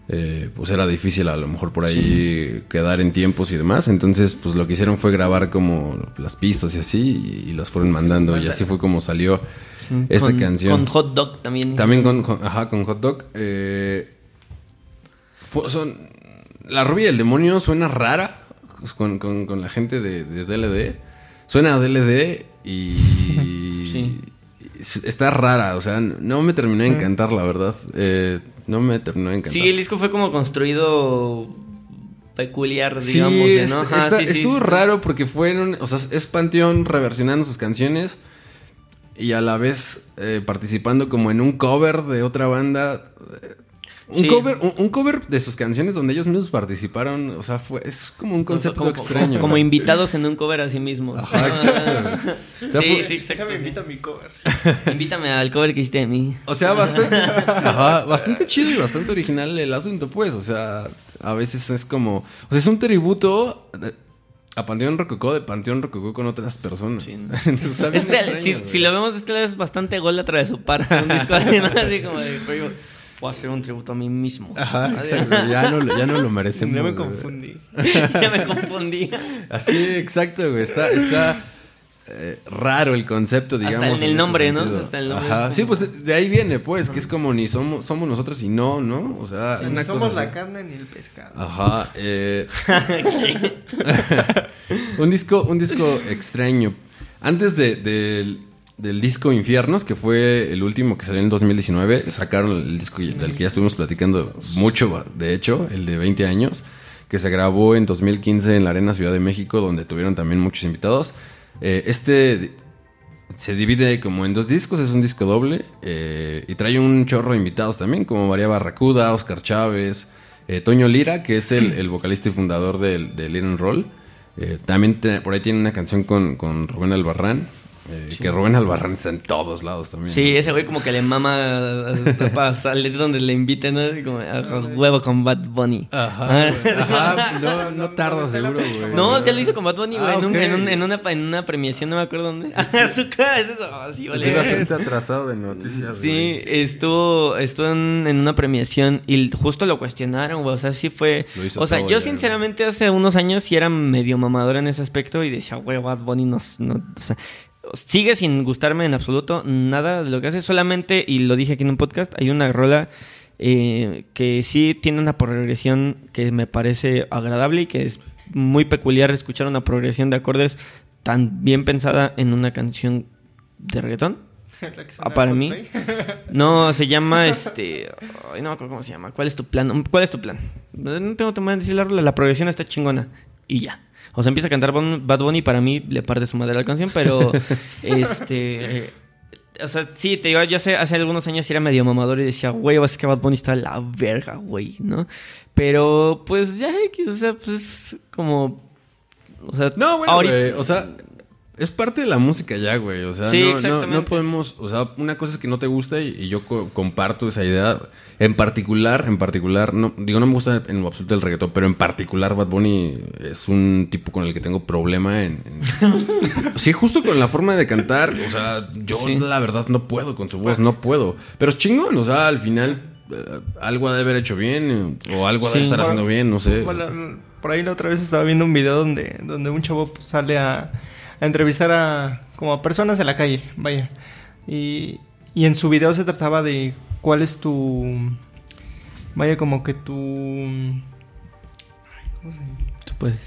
eh, pues era difícil a lo mejor por ahí quedar en tiempos y demás. Entonces, pues lo que hicieron fue grabar como las pistas y así y, las fueron mandando. Y así fue como salió esta Con- canción. Con Hot Dog también. También con, con- ajá, con Hot Dog. eh, son, la rubia del demonio suena rara pues, con, con- con la gente de, de DLD. Suena a DLD y... Sí. Está rara, o sea, no me terminó de encantar, la verdad. Eh, no me terminó de encantar. Sí, el disco fue como construido peculiar, Sí, digamos. de, es- ¿no? Ajá, está- sí, sí, estuvo sí. raro porque fue en un, o sea, es Panteón reversionando sus canciones y a la vez eh, participando como en un cover de otra banda. eh, Un, Sí. cover, un, un cover de sus canciones donde ellos mismos participaron. O sea, fue, es como un concepto como, extraño. Como invitados en un cover a sí mismos. Ajá, exacto. O sea, sí, fue- sí, exacto. Déjame sí. invito a mi cover. Invítame al cover que hiciste de mí. O sea, bastante, ajá, bastante chido y bastante original el asunto, pues. O sea, a veces es como. O sea, es un tributo de- a Panteón Rococó de Panteón Rococó con otras personas. Sí. Entonces, está bien Este, extraño, si, si lo vemos este lado es bastante gólatra de su parte. Un disco así, ¿no? Así como de, digo, voy a hacer un tributo a mí mismo. Ajá, exacto. Ya no, lo- ya no lo merecemos. Ya me confundí. ya me confundí. Así, exacto, güey. Está, está eh, raro el concepto, Hasta digamos. en el nombre, ¿no? Hasta el nombre Ajá. Sí, pues de ahí viene, pues, que es como ni somos, somos nosotros y no, ¿no? O sea, Sí, una ni somos la carne ni el pescado. Ajá. eh, un disco, un disco extraño. Antes de- del, del disco Infiernos, que fue el último que salió en 2019, sacaron el disco del que ya estuvimos platicando mucho, de hecho, el de 20 años, que se grabó en 2015 en la Arena Ciudad de México, donde tuvieron también muchos invitados. Eh, este se divide como en dos discos, es un disco doble eh, y trae un chorro de invitados también, como María Barracuda, Oscar Chávez, eh, Toño Lira, que es el, vocalista y fundador del, and Roll. También por ahí tiene una canción con, con Rubén Albarrán, eh, que Rubén Albarrán está en todos lados también. Sí, ese güey como que le mama para salir donde le inviten, ¿no? Como a huevo con Bad Bunny. Ajá, güey. Ajá, no, no tarda seguro, güey. No, ya lo hizo con Bad Bunny, güey. Ah, en, un- ok. en, un- en una, en una premiación, no me acuerdo dónde. Su cara es eso. Así, Estoy vale. bastante atrasado de noticias. Sí, güey. estuvo, estuvo en, en una premiación y justo lo cuestionaron, güey. O sea, sí fue. Lo hizo O sea, yo ya, sinceramente hace unos años sí era medio mamador en ese aspecto y decía, güey, Bad Bunny no, no- o sea, sigue sin gustarme en absoluto nada de lo que hace. Solamente, y lo dije aquí en un podcast, hay una rola eh, que sí tiene una progresión que me parece agradable y que es muy peculiar escuchar una progresión de acordes tan bien pensada en una canción de reggaetón. Ah, para mí. No, se llama este. Ay, no me acuerdo cómo se llama. ¿Cuál es tu plan? ¿Cuál es tu plan? No tengo que decir la rola, la progresión está chingona. Y ya. O sea, empieza a cantar Bad Bunny para mí le parte su madre la canción, pero. este. o sea, sí, te digo, yo hace, hace algunos años era medio mamador y decía, güey, es que Bad Bunny está a la verga, güey, ¿no? Pero, pues ya, X, o sea, pues es como. O sea, No, bueno, ahorita- o sea, es parte de la música ya, güey. O sea, Sí, no, no, exactamente. no podemos, o sea, una cosa es que no te gusta y, y yo co- comparto esa idea. En particular, en particular, no, digo, no me gusta en lo absoluto el reggaetón, pero en particular Bad Bunny es un tipo con el que tengo problema en... en- sí, justo con la forma de cantar, o sea, yo Sí. la verdad no puedo con su voz, no puedo. Pero es chingón, o sea, al final eh, algo ha de haber hecho bien o algo ha de Sí. estar Bueno, haciendo bien, no sé. Bueno, por ahí la otra vez estaba viendo un video donde, donde un chavo sale a, a entrevistar a como a personas de la calle, vaya. Y, y en su video se trataba de cuál es tu vaya como que tu ay, ¿cómo se Tú puedes.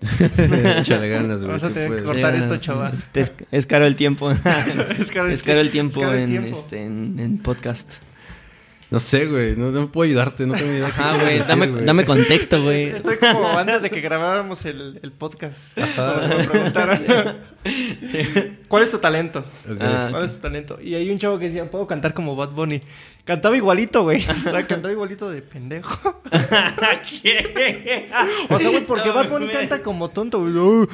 Échale ganas, güey. Vas a tener que cortar Sí, esto, chaval. Es, es caro el tiempo. Es caro el es caro el tie- tiempo es caro el en, tiempo. Este, en, en podcast. No sé, güey. No, no puedo ayudarte. No tengo ni idea. qué Ah, güey, decir, dame, güey. dame contexto, güey. Estoy como antes de que grabáramos el, el podcast. Cuando me preguntaron, ¿cuál es tu talento? Ah. ¿Cuál es tu talento? Y hay un chavo que decía, puedo cantar como Bad Bunny. Cantaba igualito, güey. O sea, cantaba igualito de pendejo. O sea, güey, porque No, Bad Bunny canta como tonto, güey. Oh,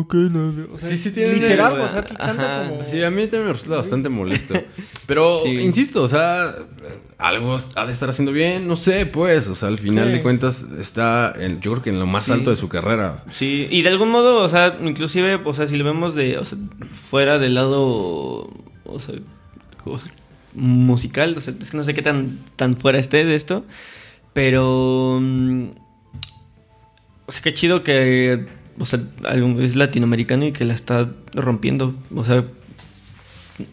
ok, no, no. O sea, Sí, sí tiene- Literal, o sea, que canta Ajá. como... Sí, a mí también me resulta bastante molesto. Pero, Sí. insisto, o sea, algo ha de estar haciendo bien, no sé, pues. O sea, al final Sí. de cuentas está, en- yo creo que en lo más Sí. alto de su carrera. Sí, y de algún modo, o sea, inclusive, o sea, si lo vemos de, o sea, fuera del lado, o sea, musical. O sea, es que no sé qué tan, tan fuera esté de esto. Pero. mm, O sea, qué chido que. O sea, es latinoamericano y que la está rompiendo. O sea.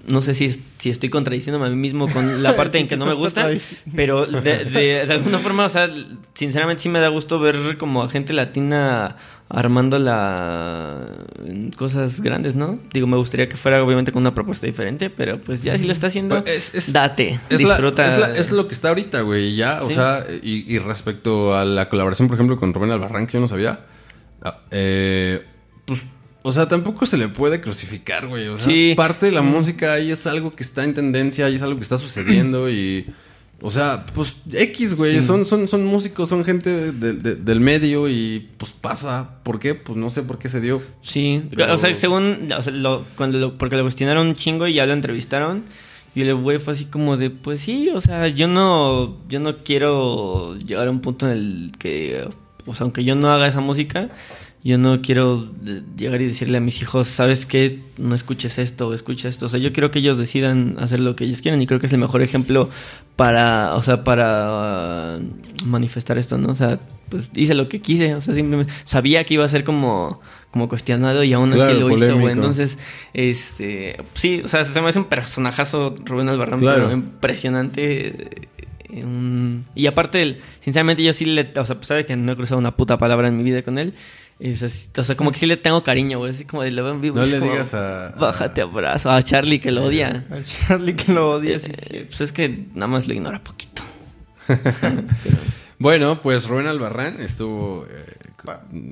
No sé si, si estoy contradiciéndome a mí mismo con la parte Sí, en que no me gusta. Pero de, de- de alguna forma, o sea, sinceramente sí me da gusto ver como a gente latina armando la en cosas grandes, ¿no? Digo, me gustaría que fuera obviamente con una propuesta diferente, pero pues ya si lo está haciendo, Pues es- es- date, Es, la- disfruta. es, la- es lo que está ahorita, güey. Ya, o Sí. sea, y, y respecto a la colaboración, por ejemplo, con Rubén Albarrán, que yo no sabía. ah, eh, pues, o sea, tampoco se le puede crucificar, güey. O sea, Sí. es parte de la música y es algo que está en tendencia y es algo que está sucediendo y. O sea, pues X, güey. Sí. Son, son, son músicos, son gente de- de- del medio y pues pasa. ¿Por qué? Pues no sé por qué se dio. Sí, Pero- o sea, según, o sea, lo- cuando lo- porque lo cuestionaron un chingo y ya lo entrevistaron, y el güey fue así como de, pues sí, o sea, yo no, yo no quiero llegar a un punto en el que, o sea, aunque yo no haga esa música, yo no quiero eh, llegar y decirle a mis hijos, ¿sabes qué? No escuches esto o escucha esto. O sea, yo quiero que ellos decidan hacer lo que ellos quieran y creo que es el mejor ejemplo para, o sea, para uh, manifestar esto, ¿no? O sea, pues hice lo que quise, o sea, simplemente sabía que iba a ser como, como cuestionado y aún así lo hizo, polémico. güey. Entonces, este, sí, o sea, se me hace un personajazo Rubén Albarrán, Claro. pero impresionante. eh, Y aparte, sinceramente, yo sí le. O sea, pues sabes que no he cruzado una puta palabra en mi vida con él. Y, o, sea, sí- o sea, como que sí le tengo cariño, güey. Así como de lo veo en vivo. No le como, digas a- a- Bájate abrazo. A Charlie que lo odia. A Charlie que lo odia, sí, sí. Eh, pues es que nada más lo ignora poquito. Bueno, pues Rubén Albarrán estuvo eh,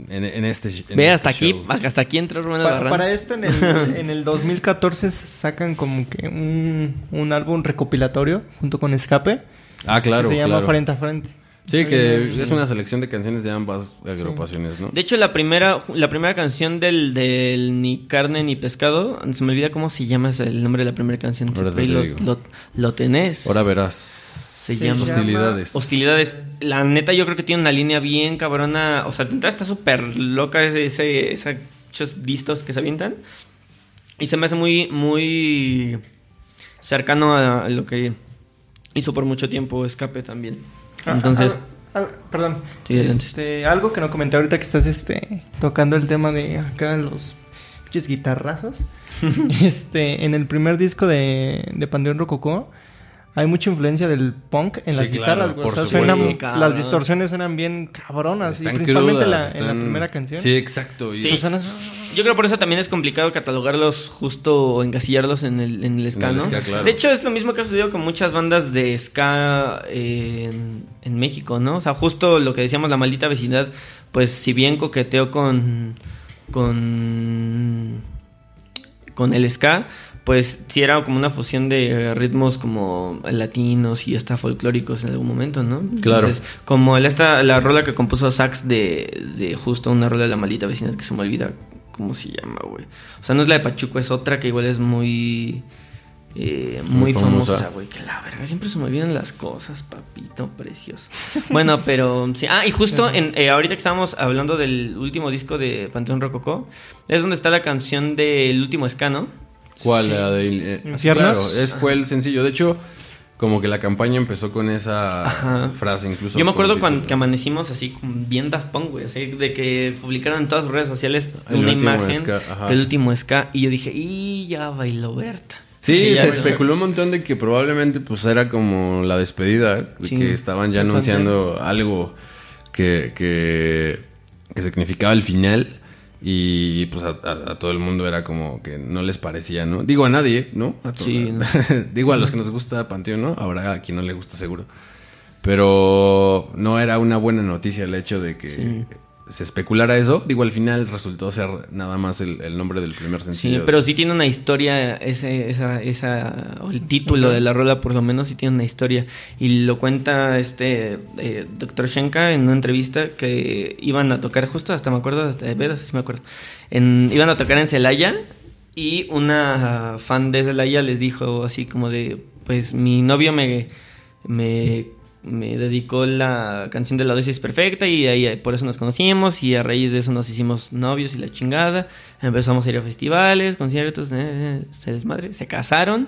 en, en este. en Ve, este hasta aquí, show. hasta aquí entró Rubén Para, Albarrán. para esto, en el, en el 2014 sacan como que un, un álbum recopilatorio junto con Escape. Ah, claro. que se llama claro. Frente a Frente. Sí, que es una selección de canciones de ambas agrupaciones, ¿no? De hecho, la primera, la primera canción del, del Ni carne ni pescado, se me olvida cómo se llama el nombre de la primera canción. Ahora te lo, digo. lo, lo tenés. Ahora verás. Se llama- Hostilidades. Hostilidades. La neta, yo creo que tiene una línea bien cabrona. O sea, de entrada está súper loca ese, esos distos que se avientan. Y se me hace muy, muy cercano a lo que hizo por mucho tiempo Escape también. Ah, Entonces, ah, ah, perdón. Sí. Este, algo que no comenté ahorita que estás este, tocando el tema de acá los pinches guitarrazos. este, en el primer disco de, de Panteón Rococó hay mucha influencia del punk en Sí, las claro, guitarras, güey. O por sea, supuesto. suenan- las distorsiones suenan bien cabronas, y Están principalmente crudas, la- en la primera canción. Sí, exacto. Y Sí. O sea, suena- Yo creo por eso también es complicado catalogarlos justo o encasillarlos en el, en el ska, En el ¿no? ska, claro. De hecho, es lo mismo que ha sucedido con muchas bandas de ska eh, en, en México, ¿no? O sea, justo lo que decíamos, la maldita vecindad, pues si bien coqueteó con. con. con el ska, pues sí era como una fusión de ritmos como latinos y hasta folclóricos en algún momento, ¿no? Claro. Entonces, como el, esta, la rola que compuso Sax de, de justo una rola de la maldita vecindad que se me olvida cómo se llama, güey. O sea, no es la de Pachuco, es otra que igual es muy... eh, muy Muy famosa. güey. Que la verga, siempre se me olvidan las cosas, papito precioso. Bueno, pero sí. Ah, y justo en, eh, ahorita que estábamos hablando del último disco de Panteón Rococó, es donde está la canción del último ska, ¿no? ¿Cuál? Sí. La de eh, ¿Infiernos? Claro, es, fue el sencillo. De hecho, como que la campaña empezó con esa Ajá. frase incluso. Yo me acuerdo cuando que amanecimos así con bien Daft Punk, güey, así de que publicaron en todas sus redes sociales El una imagen del último ska y yo dije, y ya bailó Berta. Sí, se especuló un montón de que probablemente pues era como la despedida, de Sí, que estaban ya anunciando algo que, que, que significaba el final y pues a, a- a todo el mundo era como que no les parecía, ¿no? Digo a nadie, ¿no? A Sí, no. Digo a los que nos gusta Panteón, ¿no? Habrá a quien no le gusta seguro. Pero no era una buena noticia el hecho de que Sí. Se especulara eso. Digo, al final resultó ser nada más el, el nombre del primer Sí, sencillo. pero sí tiene una historia, ese, esa, esa, o el título de la rola por lo menos sí tiene una historia. Y lo cuenta este eh, Dr. Shenka en una entrevista que iban a tocar, justo hasta me acuerdo, hasta de veras, sí me acuerdo. En, iban a tocar en Celaya y una fan de Celaya les dijo así como de, pues mi novio me, me, me dedicó la canción de la dosis perfecta y ahí por eso nos conocimos y a raíz de eso nos hicimos novios y la chingada. Empezamos a ir a festivales, conciertos, eh, eh, se desmadre, se casaron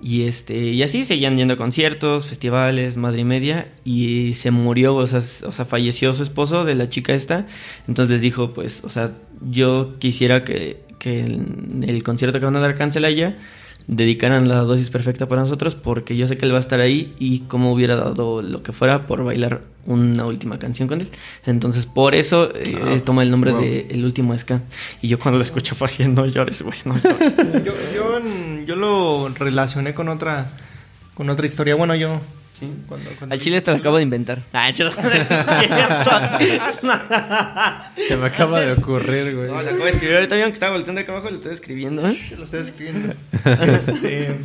Y este y así seguían yendo a conciertos, festivales, madre y media. Y se murió, o sea, o sea, falleció su esposo de la chica esta. Entonces les dijo, pues, o sea, yo quisiera que, que en el concierto que van a dar Cancelaya dedicaran la dosis perfecta para nosotros porque yo sé que él va a estar ahí y como hubiera dado lo que fuera por bailar una última canción con él. Entonces por eso eh, Ah, toma el nombre wow. de El Último Ska. Y yo cuando lo escuché fue así, no llores, güey, no llores. Yo, yo, en- yo lo relacioné con otra, con otra historia. Bueno, yo... Sí, cuando, cuando Al chile hasta lo acabo de inventar. Ah, es cierto. Se me acaba de ocurrir, güey. No, lo acabo de escribir. Ahorita vieron que estaba volteando acá abajo, lo estoy escribiendo. ¿eh? Lo estoy escribiendo. este.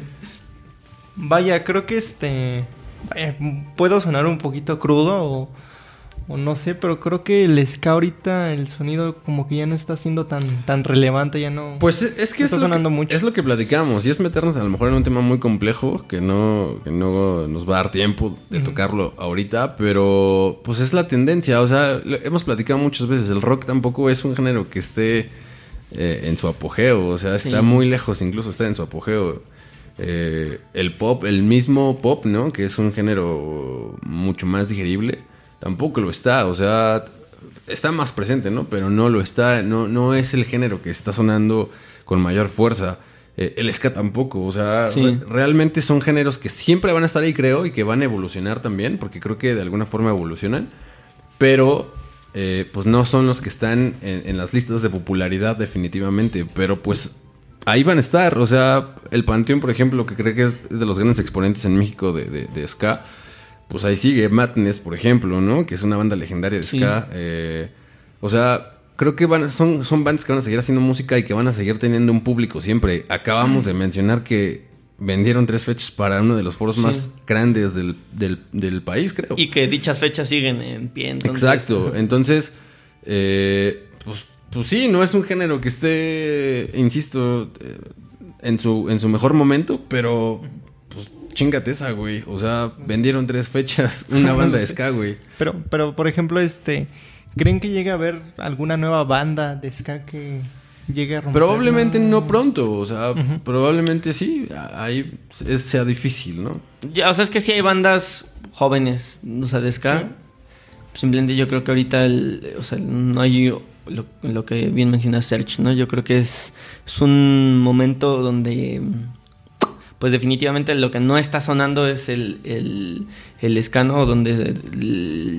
Vaya, creo que este. vaya, puedo sonar un poquito crudo o, o no sé, pero creo que el ska ahorita, el sonido como que ya no está siendo tan, tan relevante, ya no. Pues es es que Está es, sonando que, mucho. es lo que platicamos y es meternos a lo mejor en un tema muy complejo que no, que no nos va a dar tiempo de tocarlo ahorita, pero pues es la tendencia, o sea, lo- hemos platicado muchas veces, el rock tampoco es un género que esté eh, en su apogeo, o sea, está Sí. muy lejos incluso, está en su apogeo. Eh, el pop, el mismo pop, ¿no? Que es un género mucho más digerible, tampoco lo está, o sea, está más presente, ¿no? Pero no lo está, no, no es el género que está sonando con mayor fuerza. Eh, el ska tampoco, o sea, Sí. re- realmente son géneros que siempre van a estar ahí, creo, y que van a evolucionar también, porque creo que de alguna forma evolucionan, pero eh, pues no son los que están en, en las listas de popularidad definitivamente, pero pues ahí van a estar, o sea, el Panteón, por ejemplo, que creo que es, es de los grandes exponentes en México de, de- de ska, pues ahí sigue Madness, por ejemplo, ¿no? Que es una banda legendaria de Sí. ska. eh, o sea, creo que van, son, son bandas que van a seguir haciendo música y que van a seguir teniendo un público siempre. Acabamos de mencionar que vendieron tres fechas para uno de los foros Sí. más grandes del, del- del país, creo. Y que dichas fechas siguen en pie. Entonces, Exacto. Entonces, eh, pues, pues sí, no es un género que esté, insisto, eh, en su, en su mejor momento, pero chingate esa, güey. O sea, vendieron tres fechas, una banda de ska, güey. Pero, pero por ejemplo, este. ¿Creen que llegue a haber alguna nueva banda de ska que llegue a romper? Probablemente no pronto, o sea, probablemente sí, ahí es- sea difícil, ¿no? Ya, o sea, es que sí hay bandas jóvenes, o sea, de ska. Simplemente yo creo que ahorita, el, o sea, no hay lo, lo que bien menciona Search, ¿no? Yo creo que es, es un momento donde, pues definitivamente lo que no está sonando es el, el, el ska, ¿no? Donde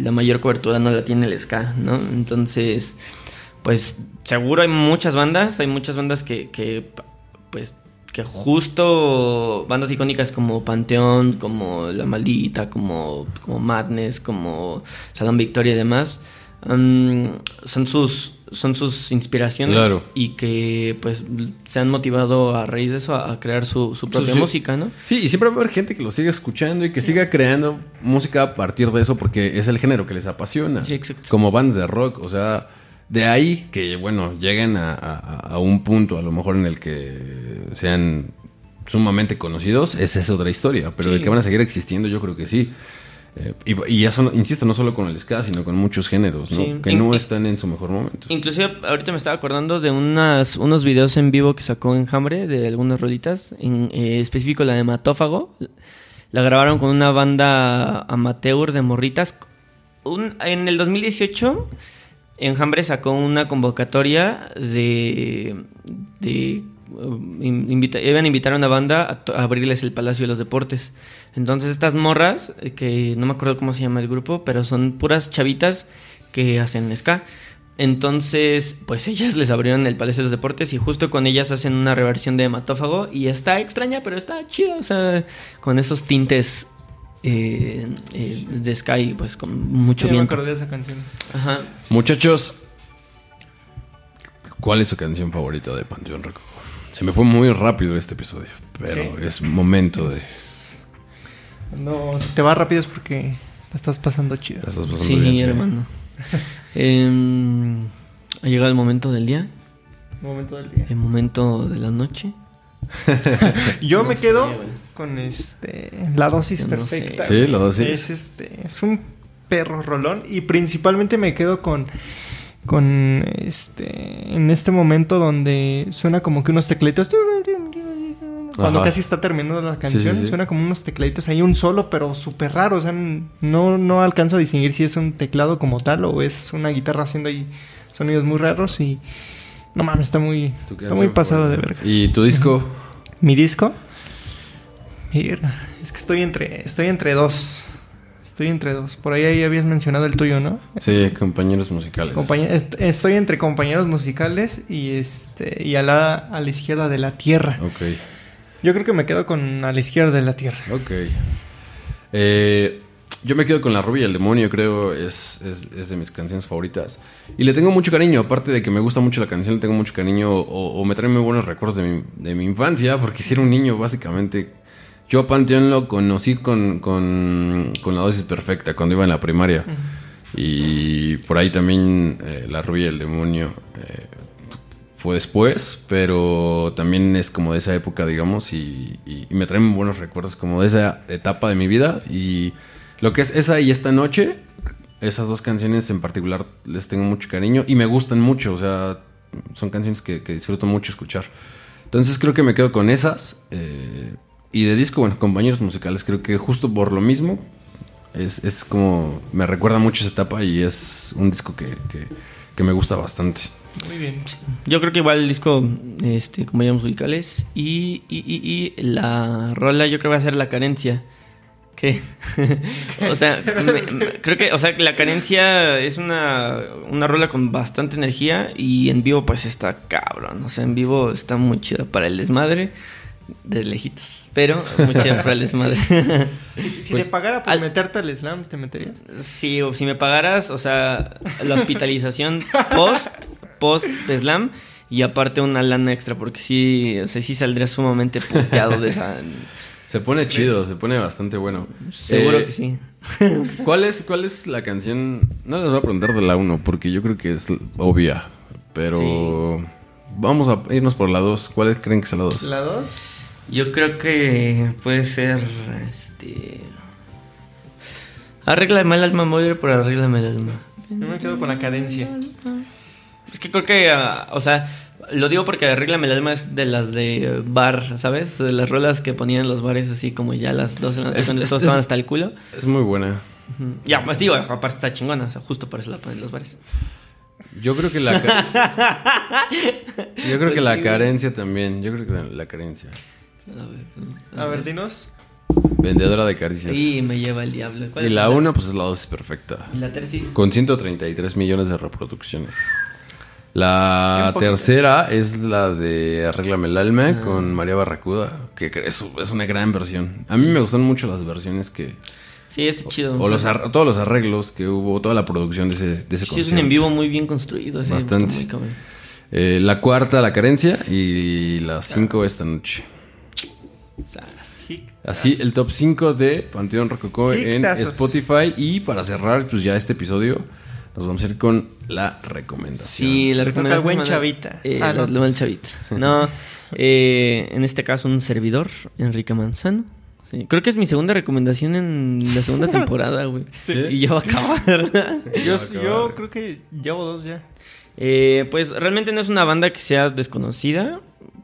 la mayor cobertura no la tiene el ska, ¿no? Entonces, pues seguro hay muchas bandas, hay muchas bandas que, que pues que justo bandas icónicas como Panteón, como La Maldita, como, como Madness, como Salón Victoria y demás, mm, son sus son sus inspiraciones Claro. y que pues se han motivado a raíz de eso a, crear su, su propia sí. música, ¿no? Sí, y siempre va a haber gente que lo siga escuchando y que siga creando música a partir de eso porque es el género que les apasiona. Sí, exacto. Como bands de rock, o sea, de ahí que, bueno, lleguen a, a- a un punto a lo mejor en el que sean sumamente conocidos, esa es otra historia, pero de que van a seguir existiendo yo creo que sí. Eh, y, y eso, insisto, no solo con el ska, sino con muchos géneros, ¿no? Sí. Que In- no están en su mejor momento. Inclusive ahorita me estaba acordando de unas, unos videos en vivo que sacó Enjambre de algunas rolitas, en eh, específico la de Matófago. La grabaron con una banda amateur de morritas. Un- en el 2018 Enjambre sacó una convocatoria de... de invita- iban a invitar a una banda a, abrirles el Palacio de los Deportes. Entonces estas morras, que no me acuerdo cómo se llama el grupo, pero son puras chavitas que hacen ska. Entonces, pues ellas les abrieron el Palacio de los Deportes y justo con ellas hacen una reversión de Hematófago y está extraña, pero está chida, o sea, con esos tintes eh, eh, de Sky, pues con mucho Sí, me acordé de esa canción. Ajá. Muchachos, ¿cuál es su canción favorita de Panteón Rococó? Se me fue muy rápido este episodio, pero Sí. es momento de... No, si te va rápido es porque la estás pasando chido. La estás pasando Sí, bien, sí. hermano. Em, ha llegado el momento del día, Momento del día. el momento de la noche. Yo No me sé, quedo con este la dosis sé. perfecta. Sí, la dosis. Es este, es un perro rolón y principalmente me quedo con con este en este momento donde suena como que unos tecletos Cuando Ajá. casi está terminando la canción, sí, sí. suena como unos tecladitos ahí, un solo, pero súper raro. O sea, no, no alcanzo a distinguir si es un teclado como tal o es una guitarra haciendo ahí sonidos muy raros y... No mames, está muy, está muy pasado de verga. ¿Y tu disco? Mi disco. Mierda, es que estoy entre, estoy entre dos. Estoy entre dos. Por ahí, ahí habías mencionado el tuyo, ¿no? Sí, compañeros musicales. Compañe- est- estoy entre compañeros musicales y este y a la, a la izquierda de la tierra. Ok, Yo creo que me quedo con a la izquierda de la tierra. ok. Eh, yo me quedo con La Rubia y el Demonio, creo, es, es, es de mis canciones favoritas. Y le tengo mucho cariño, aparte de que me gusta mucho la canción, le tengo mucho cariño o, o me trae muy buenos recuerdos de mi, de mi infancia, porque si era un niño, básicamente. Yo Panteón lo conocí con, con, con la dosis perfecta, cuando iba en la primaria. Y por ahí también eh, La Rubia y el Demonio eh, fue después, pero también es como de esa época, digamos, y, y- y me traen buenos recuerdos como de esa etapa de mi vida. Y lo que es esa y esta noche, esas dos canciones en particular les tengo mucho cariño y me gustan mucho, o sea, son canciones que, que disfruto mucho escuchar. Entonces creo que me quedo con esas. eh, y de disco, bueno, compañeros musicales, creo que justo por lo mismo, es, es como, me recuerda mucho esa etapa y es un disco que, que- que me gusta bastante. Muy bien. Yo creo que igual el disco, este, como llamamos musicales, y, y, y, y la rola yo creo que va a ser La Carencia. ¿Qué? o sea, me- me- creo que, o sea, la carencia es una, una rola con bastante energía y en vivo pues está cabrón. O sea, en vivo está muy chida para el desmadre de lejitos, pero muy chida para el desmadre. Si, si Pues, te pagara por al- meterte al slam, ¿te meterías? Sí, o si me pagaras, o sea, la hospitalización post, post slam y aparte una lana extra, porque sí, o sea, sí saldría sumamente puteado de esa. Se pone chido, se pone bastante bueno. Seguro Eh, que sí. ¿Cuál es, ¿Cuál es la canción? No les voy a preguntar de la 1 porque yo creo que es obvia. Pero vamos a irnos por la 2. ¿Cuáles creen que es la 2? La dos. Yo creo que puede ser, este... Arréglame el alma, ir por arréglame el alma. Yo me quedo con la carencia. Es que creo que, ah, o sea, lo digo porque Arréglame el alma es de las de bar, ¿sabes? De las rolas que ponían en los bares así como ya a las 12 de la noche Es- cuando es- todos es- estaban hasta el culo. Es muy buena. Ya, pues digo, aparte está chingona, o sea, justo por eso la ponen en los bares. Yo creo que la... yo creo que la güey. carencia también. Yo creo que la carencia. A ver, A ver, dinos. Vendedora de caricias. Sí, me lleva el diablo. ¿Cuál Y la 1 pues es la dosis perfecta. Y la tercis. Con 133 millones de reproducciones. La tercera es la de Arréglame el alma Ah. con María Barracuda, que es, es una gran versión. A mí me gustan mucho las versiones que... Sí, está chido. O o los todos los arreglos que hubo, toda la producción de ese, de ese Sí, es un en vivo muy bien construido. sí, Bastante. muy. Eh, la cuarta, La Carencia, y la cinco, Esta Noche. Así, el top 5 de Panteón Rococó en Hictazos. Spotify. Y para cerrar, pues ya este episodio, nos vamos a ir con la recomendación. Sí, la Le toca recomendación. buen chavita. Eh, Ah, la- no. la buen chavita. No, eh, en este caso un servidor, Enrique Manzano. Sí, creo que es mi segunda recomendación en la segunda temporada, güey. Sí. Y ya va a acabar. Yo, yo creo que llevo dos ya. Eh, pues realmente no es una banda que sea desconocida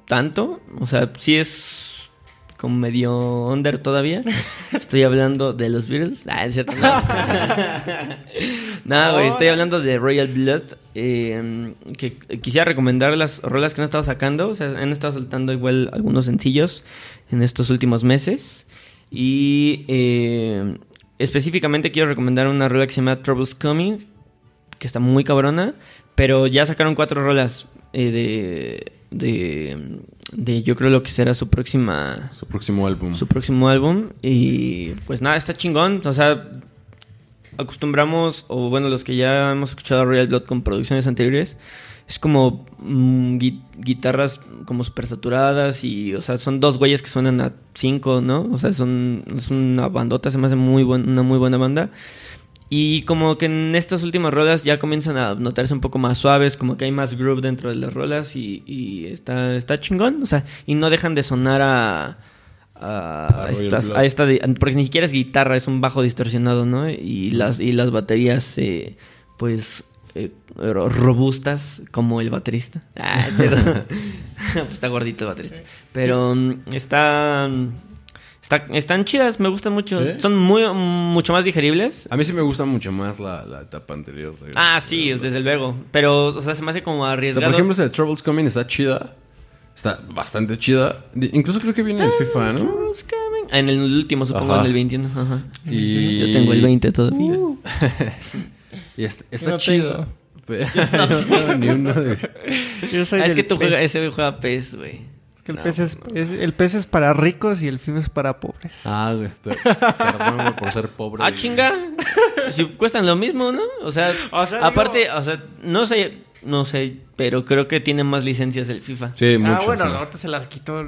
tanto. O sea, sí es como medio under todavía. Estoy hablando de los Beatles. Ah, es cierto. No, No, güey, estoy hablando de Royal Blood. eh, que quisiera recomendar las rolas que han estado sacando. O sea, han estado soltando igual algunos sencillos en estos últimos meses. Y eh, específicamente quiero recomendar una rola que se llama Troubles Coming que está muy cabrona, pero ya sacaron cuatro rolas eh, de, de, de, yo creo lo que será su próxima, Su próximo álbum. su próximo álbum y pues nada, está chingón, o sea, acostumbramos, o bueno, los que ya hemos escuchado a Royal Blood con producciones anteriores, es como mm, gui- guitarras como super saturadas y, o sea, son dos güeyes que suenan a cinco, ¿no? O sea, son, es una bandota, se me hace muy buen, una muy buena banda. Y como que en estas últimas rolas ya comienzan a notarse un poco más suaves, como que hay más groove dentro de las rolas y, y está, está chingón. O sea, y no dejan de sonar a, a, A Royal estas, Blood. a esta porque ni siquiera es guitarra, es un bajo distorsionado, ¿no? Y las, y las baterías, eh, pues, eh, ro- robustas como el baterista. Ah, es cierto. Pues está gordito el baterista. Pero mm, está, está- están chidas, me gustan mucho. ¿Sí? Son muy, mucho más digeribles. A mí sí me gusta mucho más la, la etapa anterior. de- Ah, sí, de- desde luego. Pero, o sea, se me hace como O sea, arriesgado. por ejemplo, esa de Troubles Coming está chida. Está bastante chida. Incluso creo que viene en FIFA, ¿no? Troubles coming. En el último, supongo, Ajá. en el 21. Ajá. Y... Yo tengo el 20 todavía. Y está, no chido. Yo no tengo ni uno de... Yo soy Ah, es que tú juegas, ese juega PES, güey. Que el, No, pez es, no. es- el pez es para ricos y el FIFA es para pobres. Ah, güey. pero- Perdón, güey, por ser pobre. Ah, y- chinga. Si cuestan lo mismo, ¿no? O sea, O sea, aparte, digo- o sea, no sé, no sé, pero creo que tiene más licencias el FIFA. Sí, mucho. ah, bueno, ahorita se las quitó.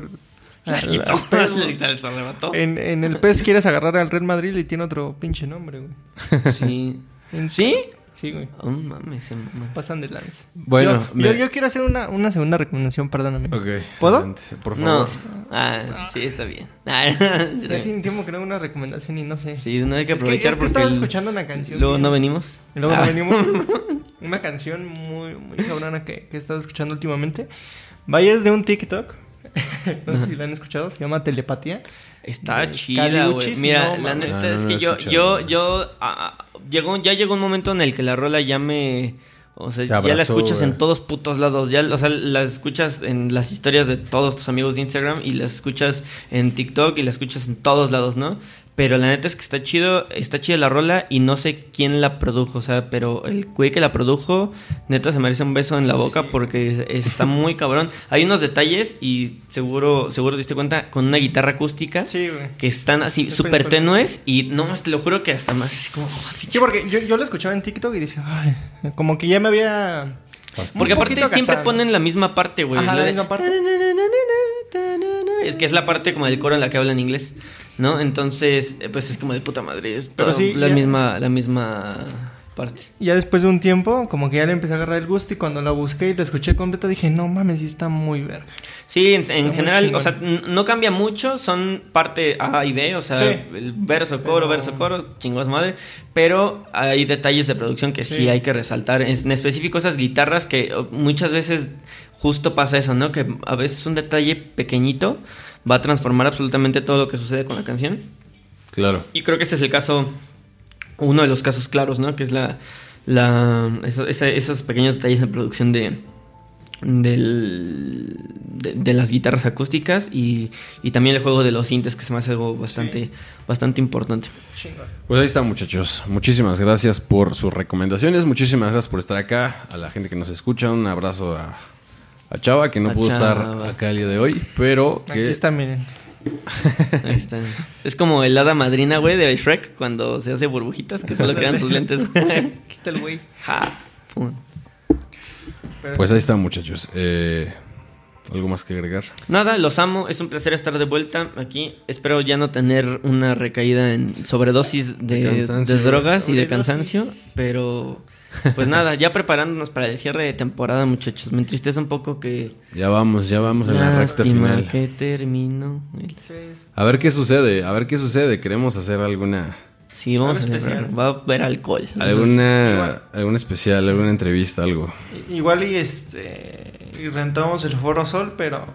Las quitó. las arrebató. en, en el PES quieres agarrar al Real Madrid y tiene otro pinche nombre, güey. Sí. ¿Sí? Sí, güey. Oh, mames, se mamó. Pasan de lanza. Bueno, yo, me- yo, yo quiero hacer una, una segunda recomendación, perdóname. Ok. ¿Puedo? adelante, Por No. favor. Ah, sí, está bien. Ah, Ya tiene tiempo que no hago una recomendación y no sé. Sí, no hay que Es que- aprovechar es que porque estaba el- escuchando una canción. luego no venimos. Y luego Ah. no venimos. Una canción muy, muy cabrona que, que he estado escuchando últimamente. Vaya es de un TikTok. no sé si lo han escuchado. Se llama Telepatía. Está De chida, güey. Mira, no la neta no, es que yo, yo, yo, ah, ah, llegó, ya llegó un momento en el que la rola ya me, o sea, Te ya la escuchas en todos putos lados, ya, o sea, la escuchas en las historias de todos tus amigos de Instagram y la escuchas en TikTok y la escuchas en todos lados, ¿no? Pero la neta es que está chido, está chida la rola y no sé quién la produjo, o sea, pero el güey que la produjo, neta se merece un beso en la boca porque está muy cabrón. Hay unos detalles y seguro, seguro te diste cuenta con una guitarra acústica Sí, que están así súper tenues y no más te lo juro que hasta más así como oh, Sí, porque yo, yo lo escuchaba en TikTok y decía, ay, como que ya me había. porque aparte siempre gastado. ponen la misma parte güey Ajá, la de- misma parte. es que es la parte como del coro en la que habla en inglés no entonces eh, pues es como de puta madre es Pero toda sí, la ya- misma la misma parte ya después de un tiempo, como que ya le empecé a agarrar el gusto y cuando la busqué y la escuché completa dije, no mames, sí está muy verga. Sí, en, general, o sea, no cambia mucho, son parte A y B, o sea, Sí. el verso, coro, verso, coro, chingos madre, pero hay detalles de producción que sí, Sí. hay que resaltar, en, específico esas guitarras que muchas veces justo pasa eso, ¿no? Que a veces un detalle pequeñito va a transformar absolutamente todo lo que sucede con la canción. Claro. Y creo que este es el caso, uno de los casos claros, ¿no? Que es la, la eso- esa- esos pequeños detalles en producción de, del- de, de las guitarras acústicas y, y también el juego de los sintes, que se me hace algo bastante, bastante importante. Pues ahí está, muchachos. Muchísimas gracias por sus recomendaciones. Muchísimas gracias por estar acá. A la gente que nos escucha, un abrazo a, a Chava, que no A pudo Chava. estar acá el día de hoy, pero Aquí que está, miren. Ahí está. Es como el hada madrina, güey, de Shrek, cuando se hace burbujitas, que solo quedan sus lentes. Aquí está el güey. Ja, pum. Pues ahí está, muchachos. Eh, ¿Algo más que agregar? Nada, los amo. Es un placer estar de vuelta aquí. Espero ya no tener una recaída en sobredosis de, De cansancio. de drogas y de cansancio. Pero, pues nada, ya preparándonos para el cierre de temporada, muchachos. Me entristece un poco que. Ya vamos, ya vamos en la recta final. que el- Pues, A ver qué sucede, a ver qué sucede. Queremos hacer alguna Sí, vamos a especial. Va a haber alcohol. alguna algún especial, alguna entrevista, algo. Igual y este. Y rentamos el Foro Sol, pero.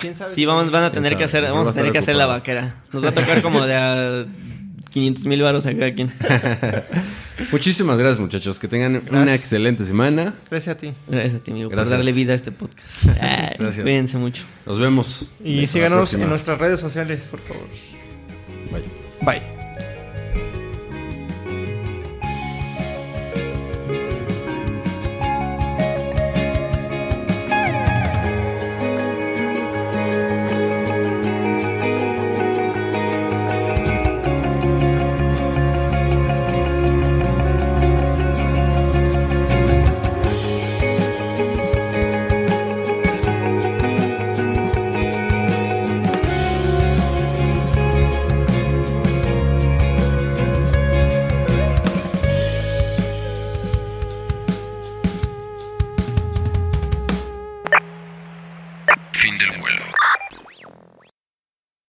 ¿Quién sabe? Sí, vamos, van a tener sabe? que hacer, vamos va a a tener que hacer la vaquera. Nos va a tocar como de a 500 mil baros a cada quien. Muchísimas gracias, muchachos. Que tengan una excelente semana. Gracias a ti. Gracias a ti, amigo, Gracias. por darle vida a este podcast. Ay, Gracias. Cuídense mucho. Nos vemos. Y síganos en nuestras redes sociales, por favor. Bye. Bye.